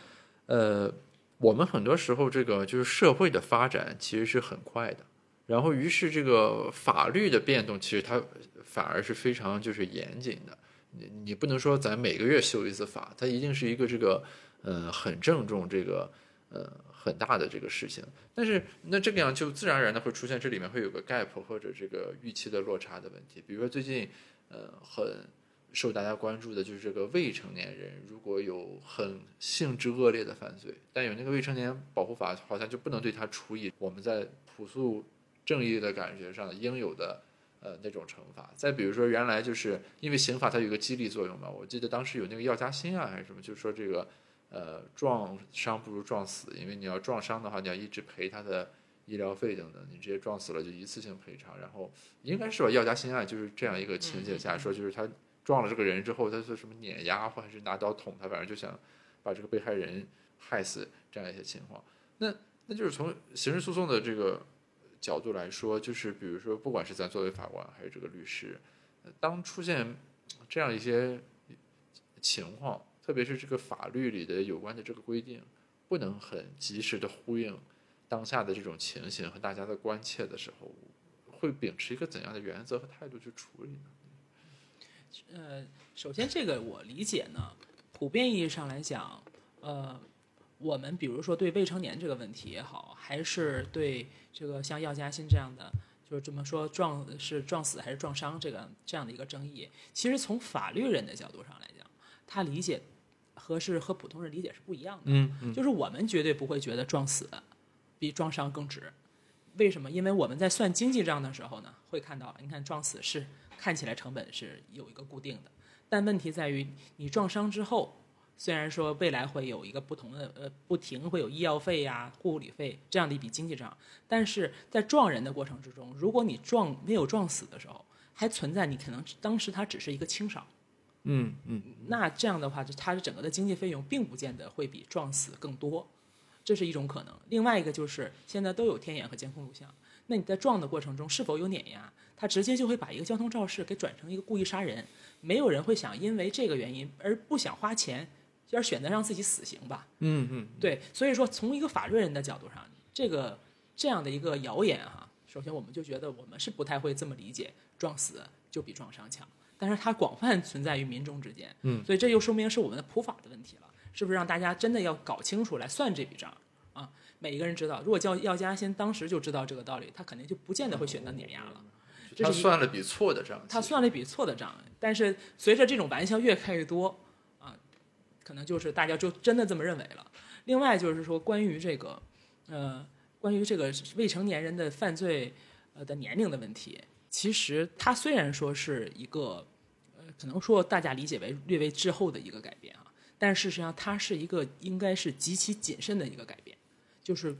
呃，我们很多时候这个就是社会的发展其实是很快的。然后，于是这个法律的变动，其实它反而是非常就是严谨的。你你不能说咱每个月修一次法，它一定是一个这个呃很郑重这个呃很大的这个事情。但是那这个样就自然而然的会出现这里面会有个 gap 或者这个预期的落差的问题。比如说最近呃很受大家关注的就是这个未成年人如果有很性质恶劣的犯罪，但有那个未成年保护法好像就不能对他处以我们在朴素。正义的感觉上应有的呃那种惩罚。再比如说，原来就是因为刑法它有一个激励作用嘛，我记得当时有那个药家鑫啊还是什么，就是说这个呃撞伤不如撞死，因为你要撞伤的话，你要一直赔他的医疗费等等，你直接撞死了就一次性赔偿。然后应该是吧，药家鑫案就是这样一个情节下说，就是他撞了这个人之后，他说什么碾压或者是拿刀捅他，反正就想把这个被害人害死这样一些情况。那那就是从刑事诉讼的这个。角度来说，就是比如说，不管是咱作为法官还是这个律师，当出现这样一些情况，特别是这个法律里的有关的这个规定不能很及时的呼应当下的这种情形和大家的关切的时候，会秉持一个怎样的原则和态度去处理呢？呃，首先这个我理解呢，普遍意义上来讲，呃。我们比如说对未成年这个问题也好，还是对这个像药家鑫这样的，就是怎么说撞是撞死还是撞伤这个这样的一个争议，其实从法律人的角度上来讲，他理解和是和普通人理解是不一样的。嗯，嗯就是我们绝对不会觉得撞死比撞伤更值。为什么？因为我们在算经济账的时候呢，会看到，你看撞死是看起来成本是有一个固定的，但问题在于你撞伤之后。虽然说未来会有一个不同的呃，不停会有医药费呀、护理费这样的一笔经济账，但是在撞人的过程之中，如果你撞没有撞死的时候，还存在你可能当时他只是一个轻伤，嗯嗯，那这样的话，就他的整个的经济费用并不见得会比撞死更多，这是一种可能。另外一个就是现在都有天眼和监控录像，那你在撞的过程中是否有碾压，他直接就会把一个交通肇事给转成一个故意杀人，没有人会想因为这个原因而不想花钱。要选择让自己死刑吧，嗯嗯，对，所以说从一个法律人的角度上，这个这样的一个谣言哈，首先我们就觉得我们是不太会这么理解，撞死就比撞伤强，但是它广泛存在于民众之间，嗯，所以这就说明是我们的普法的问题了，是不是让大家真的要搞清楚来算这笔账啊？每一个人知道，如果叫药家鑫当时就知道这个道理，他肯定就不见得会选择碾压了。他算了笔错的账，他算了一笔错的账，但是随着这种玩笑越开越多。可能就是大家就真的这么认为了。另外就是说，关于这个，呃，关于这个未成年人的犯罪呃的年龄的问题，其实它虽然说是一个呃，可能说大家理解为略微滞后的一个改变啊，但事实上它是一个应该是极其谨慎的一个改变，就是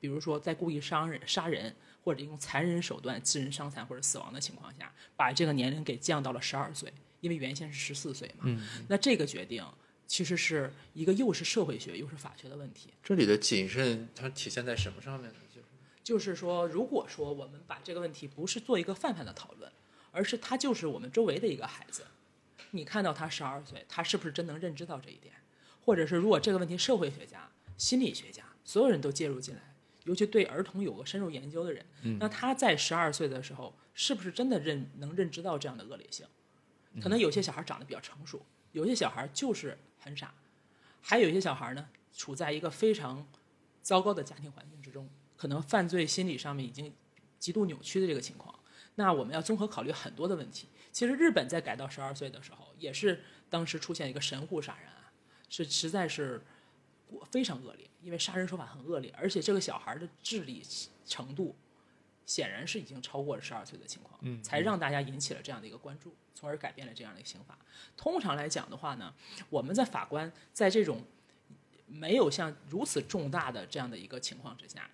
比如说在故意伤人、杀人或者用残忍手段致人伤残或者死亡的情况下，把这个年龄给降到了十二岁，因为原先是十四岁嘛。嗯，那这个决定其实是一个又是社会学又是法学的问题。这里的谨慎它体现在什么上面呢？就是就是说，如果说我们把这个问题不是做一个泛泛的讨论，而是他就是我们周围的一个孩子，你看到他十二岁，他是不是真能认知到这一点？或者是如果这个问题社会学家、心理学家所有人都介入进来，尤其对儿童有个深入研究的人，那他在十二岁的时候，是不是真的认能认知到这样的恶劣性？可能有些小孩长得比较成熟，有些小孩就是很傻，还有一些小孩呢，处在一个非常糟糕的家庭环境之中，可能犯罪心理上面已经极度扭曲的这个情况。那我们要综合考虑很多的问题。其实日本在改到十二岁的时候，也是当时出现一个神户杀人案，是实在是非常恶劣，因为杀人手法很恶劣，而且这个小孩的智力程度显然是已经超过了十二岁的情况，嗯才让大家引起了这样的一个关注，从而改变了这样的一个刑法。通常来讲的话呢，我们在法官在这种没有像如此重大的这样的一个情况之下，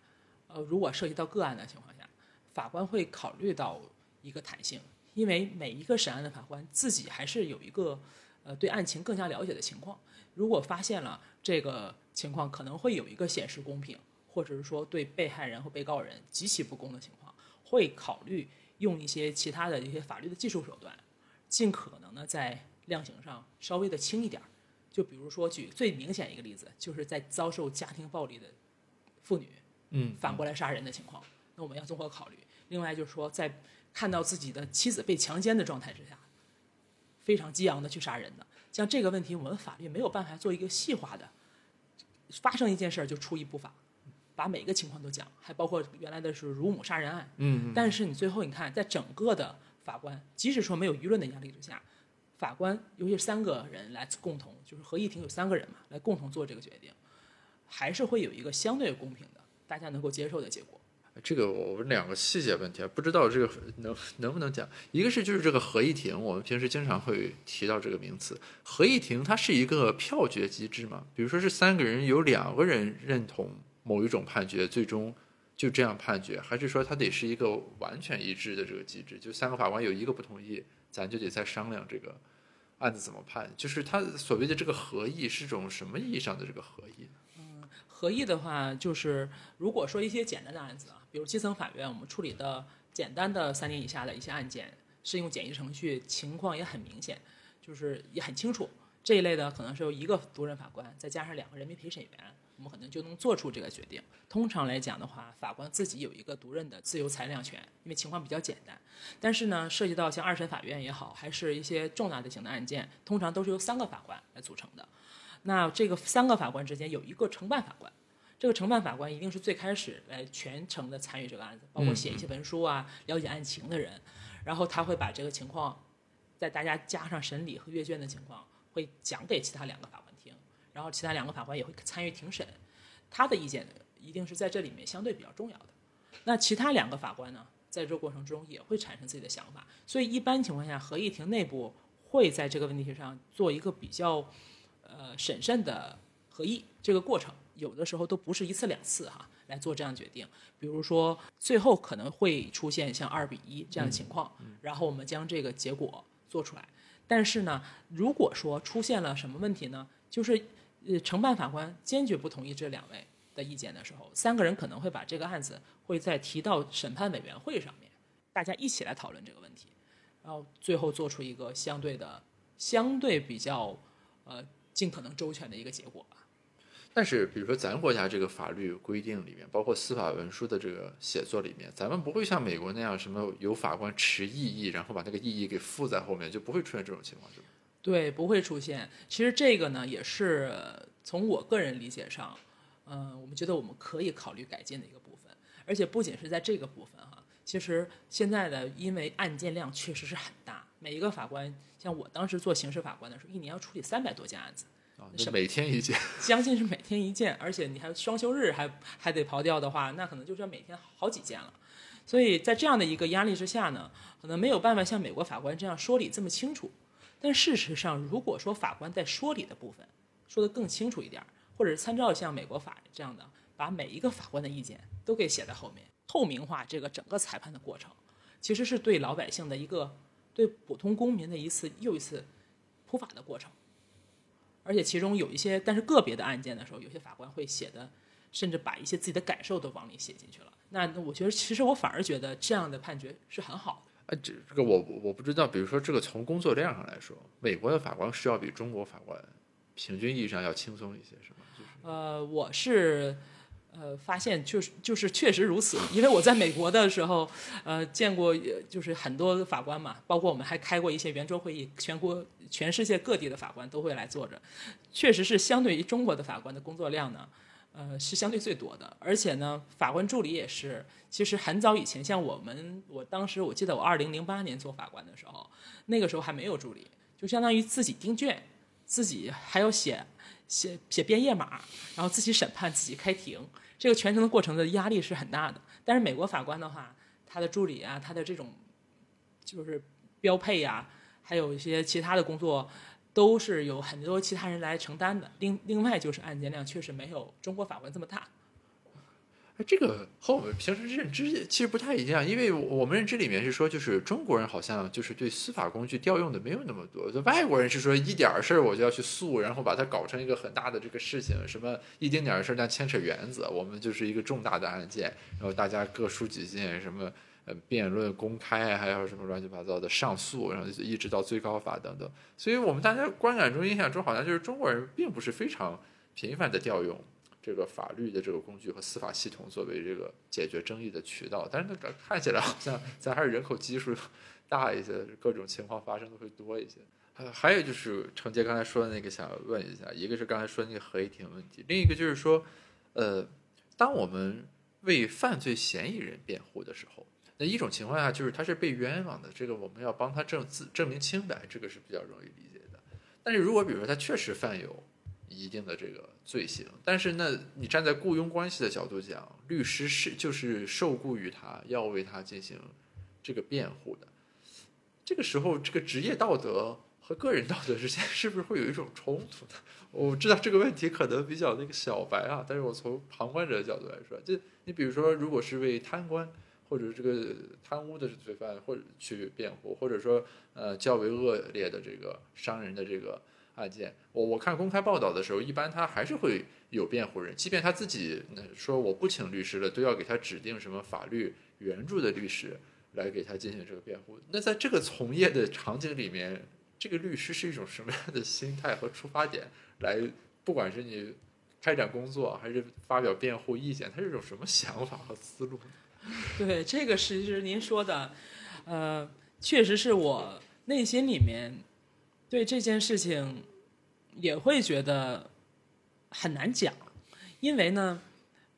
呃，如果涉及到个案的情况下，法官会考虑到一个弹性，因为每一个审案的法官自己还是有一个呃对案情更加了解的情况。如果发现了这个情况可能会有一个显示公平，或者是说对被害人和被告人极其不公的情况，会考虑用一些其他的一些法律的技术手段，尽可能的在量刑上稍微的轻一点儿。就比如说举最明显一个例子，就是在遭受家庭暴力的妇女，嗯反过来杀人的情况，那我们要综合考虑。另外就是说，在看到自己的妻子被强奸的状态之下，非常激昂的去杀人的，像这个问题，我们法律没有办法做一个细化的，发生一件事儿就出一部法，把每个情况都讲，还包括原来的是乳母杀人案，嗯但是你最后你看，在整个的法官，即使说没有舆论的压力之下，法官尤其是三个人来共同，就是合议庭有三个人嘛，来共同做这个决定，还是会有一个相对公平的、大家能够接受的结果。这个我们两个细节问题啊，不知道这个能能不能讲。一个是就是这个合议庭，我们平时经常会提到这个名词。合议庭它是一个票决机制嘛？比如说是三个人有两个人认同某一种判决，最终就这样判决，还是说它得是一个完全一致的这个机制？就三个法官有一个不同意，咱就得再商量这个案子怎么判。就是他所谓的这个合议是种什么意义上的这个合议？嗯合议的话，就是如果说一些简单的案子啊，比如基层法院我们处理的简单的三年以下的一些案件，适用简易程序，情况也很明显，就是也很清楚。这一类的可能是由一个独任法官再加上两个人民陪审员，我们可能就能做出这个决定。通常来讲的话，法官自己有一个独任的自由裁量权，因为情况比较简单。但是呢，涉及到像二审法院也好，还是一些重大的型的案件，通常都是由三个法官来组成的。那这个三个法官之间有一个承办法官，这个承办法官一定是最开始来全程的参与这个案子，包括写一些文书啊、了解案情的人，然后他会把这个情况，在大家加上审理和阅卷的情况，会讲给其他两个法官，然后其他两个法官也会参与庭审，他的意见一定是在这里面相对比较重要的。那其他两个法官呢，在这个过程中也会产生自己的想法，所以一般情况下，合议庭内部会在这个问题上做一个比较。呃，审慎的合议这个过程，有的时候都不是一次两次哈来做这样决定。比如说，最后可能会出现像二比一这样的情况，然后我们将这个结果做出来。但是呢，如果说出现了什么问题呢？就是呃，承办法官坚决不同意这两位的意见的时候，三个人可能会把这个案子会再提到审判委员会上面，大家一起来讨论这个问题，然后最后做出一个相对的、相对比较呃。尽可能周全的一个结果吧。但是，比如说咱国家这个法律规定里面，包括司法文书的这个写作里面，咱们不会像美国那样，什么有法官持异议，然后把那个异议给附在后面，就不会出现这种情况，对吧？对，不会出现。其实这个呢，也是从我个人理解上，嗯、我们觉得我们可以考虑改进的一个部分。而且不仅是在这个部分哈，其实现在的因为案件量确实是很大，每一个法官，像我当时做刑事法官的时候，一年要处理三百多件案子，啊，那每天一件，将近是每天一件，而且你还双休日还还得刨掉的话，那可能就是要每天好几件了。所以在这样的一个压力之下呢，可能没有办法像美国法官这样说理这么清楚。但事实上，如果说法官在说理的部分说得更清楚一点，或者是参照像美国法这样的，把每一个法官的意见都给写在后面，透明化这个整个裁判的过程，其实是对老百姓的一个对普通公民的一次又一次普法的过程。而且其中有一些，但是个别的案件的时候，有些法官会写的，甚至把一些自己的感受都往里写进去了。那我觉得，其实我反而觉得这样的判决是很好的。啊，这这个我我不知道。比如说，这个从工作量上来说，美国的法官是要比中国法官平均意义上要轻松一些，是吗？就是呃，我是呃发现就是就是确实如此，因为我在美国的时候，呃见过就是很多法官嘛，包括我们还开过一些圆桌会议，全国全世界各地的法官都会来坐着，确实是相对于中国的法官的工作量呢。呃，是相对最多的，而且呢，法官助理也是。其实很早以前，像我们，我当时我记得我二零零八年做法官的时候，那个时候还没有助理，就相当于自己订卷，自己还要写写写编页码，然后自己审判，自己开庭，这个全程的过程的压力是很大的。但是美国法官的话，他的助理啊，他的这种就是标配呀，还有一些其他的工作。都是有很多其他人来承担的。另另外就是案件量确实没有中国法官这么大。这个和我们平时认知其实不太一样，因为我们认知里面是说，就是中国人好像就是对司法工具调用的没有那么多。就外国人是说一点事儿我就要去诉，然后把它搞成一个很大的这个事情，什么一丁点儿事儿但牵扯原则，我们就是一个重大的案件，然后大家各抒己见，什么。呃，辩论公开，还有什么乱七八糟的上诉，然后一直到最高法等等。所以我们大家观感中、印象中，好像就是中国人并不是非常频繁的调用这个法律的这个工具和司法系统作为这个解决争议的渠道。但是那个看起来好像咱还是人口基数 大一些，各种情况发生的会多一些。还还有就是程杰刚才说的那个，想问一下，一个是刚才说那个合议庭问题，另一个就是说，呃，当我们为犯罪嫌疑人辩护的时候。那一种情况下就是他是被冤枉的，这个我们要帮他证自证明清白，这个是比较容易理解的。但是如果比如说他确实犯有一定的这个罪行，但是那你站在雇佣关系的角度讲，律师是就是受雇于他要为他进行这个辩护的，这个时候这个职业道德和个人道德之间 是不是会有一种冲突呢？我知道这个问题可能比较那个小白啊，但是我从旁观者的角度来说，就你比如说如果是为贪官。或者这个贪污的罪犯，或者去辩护，或者说呃较为恶劣的这个伤人的这个案件，我我看公开报道的时候，一般他还是会有辩护人，即便他自己说我不请律师了，都要给他指定什么法律援助的律师来给他进行这个辩护。那在这个从业的场景里面，这个律师是一种什么样的心态和出发点来？不管是你开展工作还是发表辩护意见，他是一种什么想法和思路？对，这个其实您说的，呃，确实是我内心里面对这件事情也会觉得很难讲，因为呢，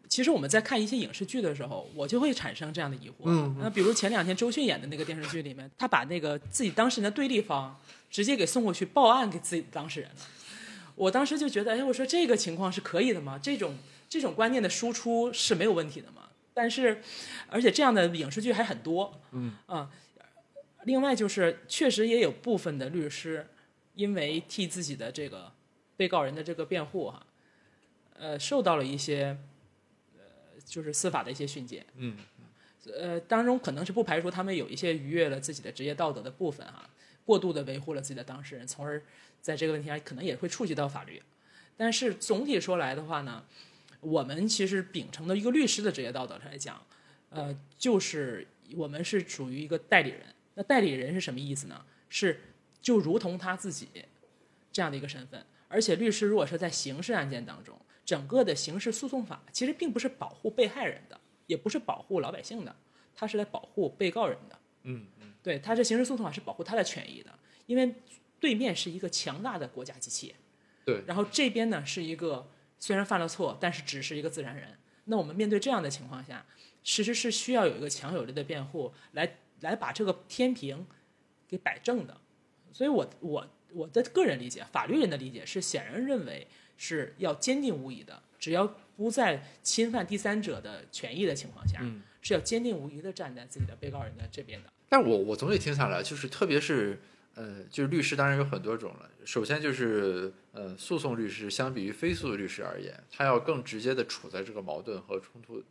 其实我们在看一些影视剧的时候，我就会产生这样的疑惑。嗯，那比如前两天周迅演的那个电视剧里面，他把那个自己当事人的对立方直接给送过去报案给自己的当事人了。我当时就觉得，哎，我说这个情况是可以的吗？这种这种观念的输出是没有问题的吗？但是，而且这样的影视剧还很多，嗯啊，另外就是确实也有部分的律师，因为替自己的这个被告人的这个辩护哈，呃，受到了一些呃，就是司法的一些训诫，嗯，呃，当中可能是不排除他们有一些逾越了自己的职业道德的部分哈，过度的维护了自己的当事人，从而在这个问题上可能也会触及到法律，但是总体说来的话呢。我们其实秉承的一个律师的职业道德来讲，呃，就是我们是属于一个代理人。那代理人是什么意思呢？是就如同他自己这样的一个身份。而且律师如果是在刑事案件当中，整个的刑事诉讼法其实并不是保护被害人的，也不是保护老百姓的，他是来保护被告人的。嗯嗯，对，他这刑事诉讼法是保护他的权益的，因为对面是一个强大的国家机器。对，然后这边呢是一个。虽然犯了错，但是只是一个自然人。那我们面对这样的情况下，其实是需要有一个强有力的辩护来来把这个天平给摆正的。所以我我我的个人理解，法律人的理解是显然认为是要坚定无疑的，只要不在侵犯第三者的权益的情况下，嗯是要坚定无疑的站在自己的被告人的这边的。但我我总体听下来，就是特别是呃，就是律师当然有很多种了。首先就是呃，诉讼律师相比于非诉律师而言，他要更直接的处在这个矛盾和冲突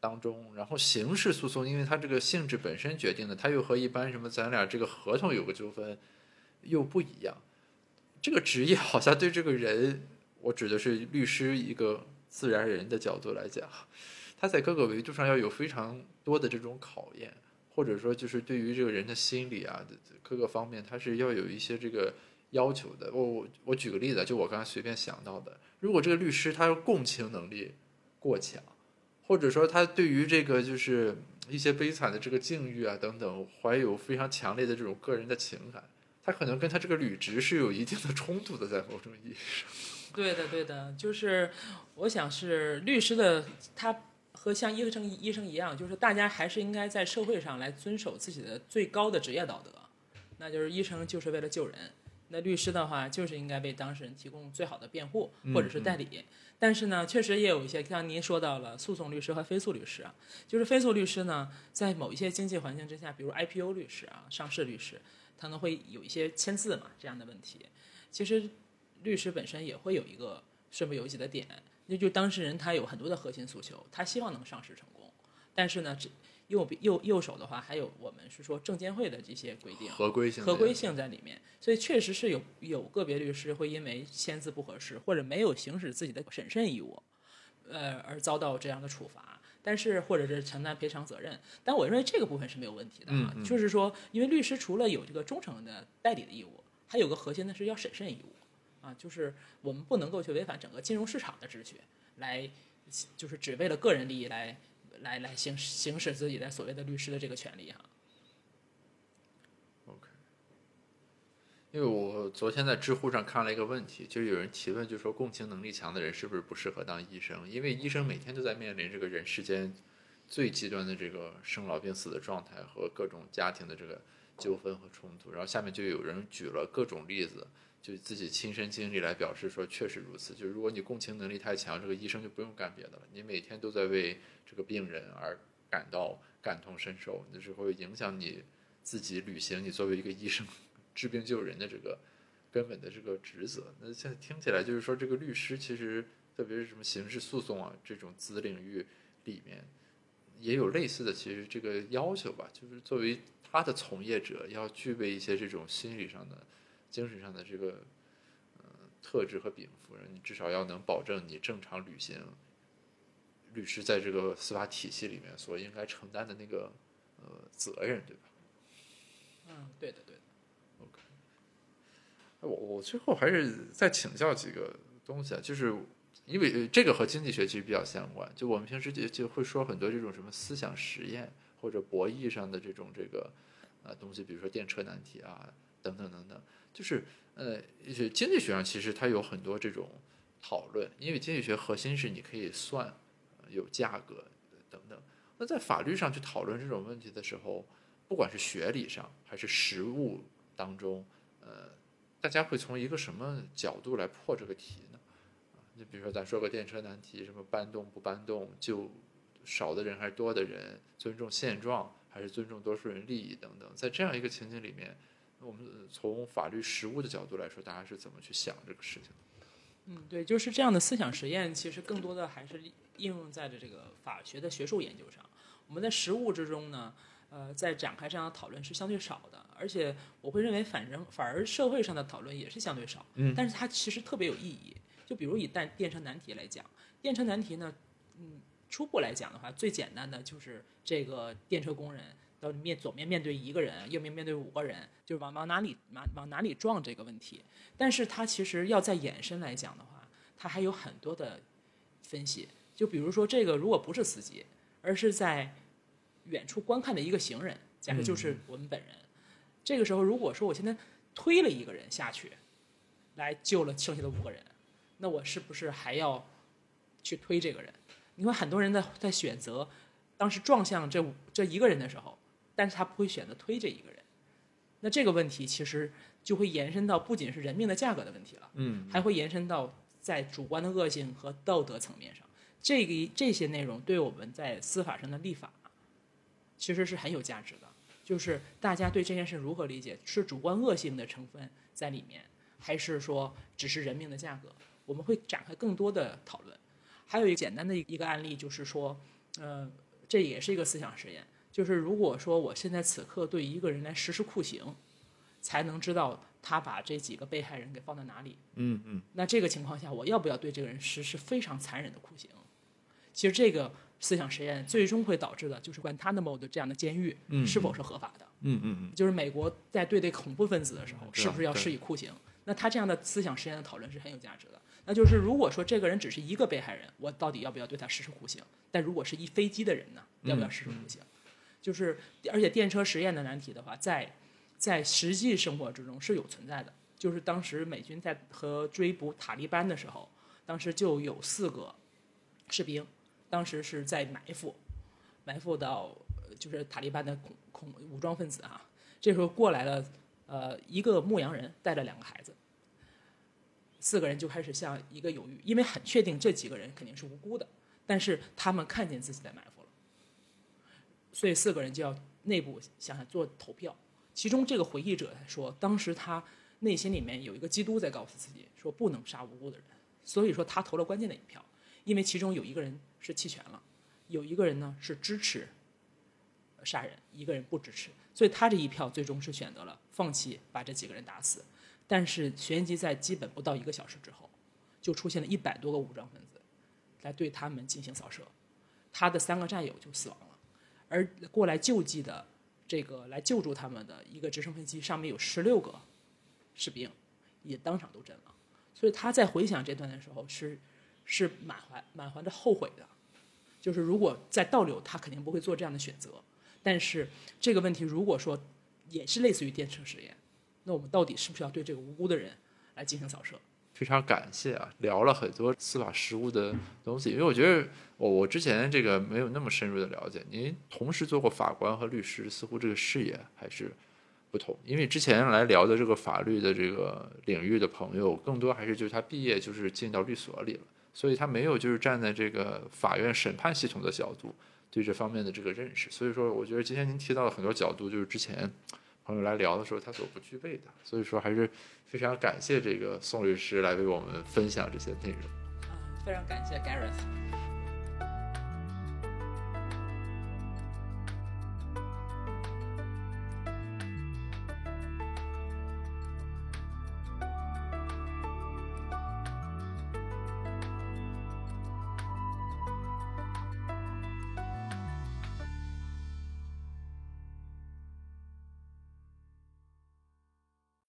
当中。然后刑事诉讼，因为它这个性质本身决定的，它又和一般什么咱俩这个合同有个纠纷又不一样。这个职业好像对这个人，我指的是律师一个自然人的角度来讲，他在各个维度上要有非常多的这种考验。或者说，就是对于这个人的心理啊，各个方面，他是要有一些这个要求的。我我我举个例子，就我刚才随便想到的，如果这个律师他共情能力过强，或者说他对于这个就是一些悲惨的这个境遇啊等等，怀有非常强烈的这种个人的情感，他可能跟他这个履职是有一定的冲突的，在某种意义上。对的，对的，就是我想是律师的他。和像医生医生一样，就是大家还是应该在社会上来遵守自己的最高的职业道德，那就是医生就是为了救人，那律师的话就是应该为当事人提供最好的辩护或者是代理。嗯、但是呢，确实也有一些像您说到了诉讼律师和非诉律师啊，就是非诉律师呢，在某一些经济环境之下，比如 IPO 律师啊、上市律师，他们会有一些签字嘛这样的问题。其实律师本身也会有一个身不由己的点。那就当事人他有很多的核心诉求，他希望能上市成功，但是呢，右右右手的话还有我们是说证监会的这些规定，合规性合规性在里面，所以确实是有有个别律师会因为签字不合适或者没有行使自己的审慎义务，呃而遭到这样的处罚，但是或者是承担赔偿责任，但我认为这个部分是没有问题的啊，嗯嗯、就是说因为律师除了有这个忠诚的代理的义务，还有个核心的是要审慎义务。啊，就是我们不能够去违反整个金融市场的秩序，来，就是只为了个人利益来来来行行使自己的所谓的律师的这个权利哈。OK，因为我昨天在知乎上看了一个问题，就是有人提问，就说共情能力强的人是不是不适合当医生？因为医生每天都在面临这个人世间最极端的这个生老病死的状态和各种家庭的这个纠纷和冲突。然后下面就有人举了各种例子。就自己亲身经历来表示说，确实如此。就是如果你共情能力太强，这个医生就不用干别的了。你每天都在为这个病人而感到感同身受，那是会影响你自己履行你作为一个医生治病救人的这个根本的这个职责。那现在听起来就是说，这个律师其实特别是什么刑事诉讼啊这种子领域里面，也有类似的其实这个要求吧，就是作为他的从业者要具备一些这种心理上的。精神上的这个呃特质和禀赋，你至少要能保证你正常履行律师在这个司法体系里面所应该承担的那个呃责任，对吧？嗯，对的，对的。OK，我我最后还是再请教几个东西啊，就是因为这个和经济学其实比较相关，就我们平时就就会说很多这种什么思想实验或者博弈上的这种这个呃东西，比如说电车难题啊等等等等。就是呃，经济学上其实它有很多这种讨论，因为经济学核心是你可以算，有价格等等。那在法律上去讨论这种问题的时候，不管是学理上还是实务当中，呃，大家会从一个什么角度来破这个题呢？啊，就比如说咱说个电车难题，什么搬动不搬动，就少的人还是多的人，尊重现状还是尊重多数人利益等等，在这样一个情景里面。我们从法律实务的角度来说，大家是怎么去想这个事情？嗯，对，就是这样的思想实验，其实更多的还是应用在了这个法学的学术研究上。我们在实务之中呢，呃，在展开这样的讨论是相对少的，而且我会认为，反正反而社会上的讨论也是相对少。嗯，但是它其实特别有意义。就比如以电电车难题来讲，电车难题呢，嗯，初步来讲的话，最简单的就是这个电车工人。到面左面面对一个人，右面面对五个人，就是往往哪里往往哪里撞这个问题。但是它其实要再延伸来讲的话，它还有很多的分析。就比如说这个如果不是司机，而是在远处观看的一个行人，假设就是我们本人，这个时候如果说我现在推了一个人下去，来救了剩下的五个人，那我是不是还要去推这个人？你看很多人在在选择当时撞向这这一个人的时候。但是他不会选择推这一个人，那这个问题其实就会延伸到不仅是人命的价格的问题了，嗯，还会延伸到在主观的恶性和道德层面上。这个这些内容对我们在司法上的立法，其实是很有价值的。就是大家对这件事如何理解，是主观恶性的成分在里面，还是说只是人命的价格？我们会展开更多的讨论。还有一个简单的一个案例，就是说，呃，这也是一个思想实验，就是如果说我现在此刻对一个人来实施酷刑，才能知道他把这几个被害人给放在哪里。嗯嗯，那这个情况下，我要不要对这个人实施非常残忍的酷刑？其实这个思想实验最终会导致的就是关 Guantanamo 的这样的监狱是否是合法的。嗯嗯嗯，就是美国在对待恐怖分子的时候，是不是要施以酷刑？那他这样的思想实验的讨论是很有价值的。那就是如果说这个人只是一个被害人，我到底要不要对他实施酷刑？但如果是一飞机的人呢，要不要实施酷刑？就是而且电车实验的难题的话，在在实际生活之中是有存在的。就是当时美军在和追捕塔利班的时候，当时就有四个士兵，当时是在埋伏，埋伏到就是塔利班的恐恐武装分子啊。这时候过来了，呃，一个牧羊人带着两个孩子，四个人就开始向一个犹豫，因为很确定这几个人肯定是无辜的，但是他们看见自己在埋伏，所以四个人就要内部想想做投票。其中这个回忆者他说，当时他内心里面有一个基督在告诉自己说不能杀无辜的人，所以说他投了关键的一票，因为其中有一个人是弃权了，有一个人呢是支持杀人，一个人不支持，所以他这一票最终是选择了放弃把这几个人打死。但是旋即在基本不到一个小时之后，就出现了一百多个武装分子来对他们进行扫射，他的三个战友就死亡，而过来救济的这个来救助他们的一个直升飞机上面有十六个士兵也当场都阵亡，所以他在回想这段的时候是是满怀满怀着后悔的，就是如果在倒流，他肯定不会做这样的选择。但是这个问题如果说也是类似于电车实验，那我们到底是不是要对这个无辜的人来进行扫射？非常感谢啊，聊了很多司法实务的东西，因为我觉得我我之前这个没有那么深入的了解，您同时做过法官和律师，似乎这个视野还是不同。因为之前来聊的这个法律的这个领域的朋友，更多还是就是他毕业就是进到律所里了，所以他没有就是站在这个法院审判系统的角度对这方面的这个认识。所以说，我觉得今天您提到了很多角度，就是之前朋友来聊的时候他所不具备的，所以说还是非常感谢这个宋律师来为我们分享这些内容。啊，非常感谢 Gareth。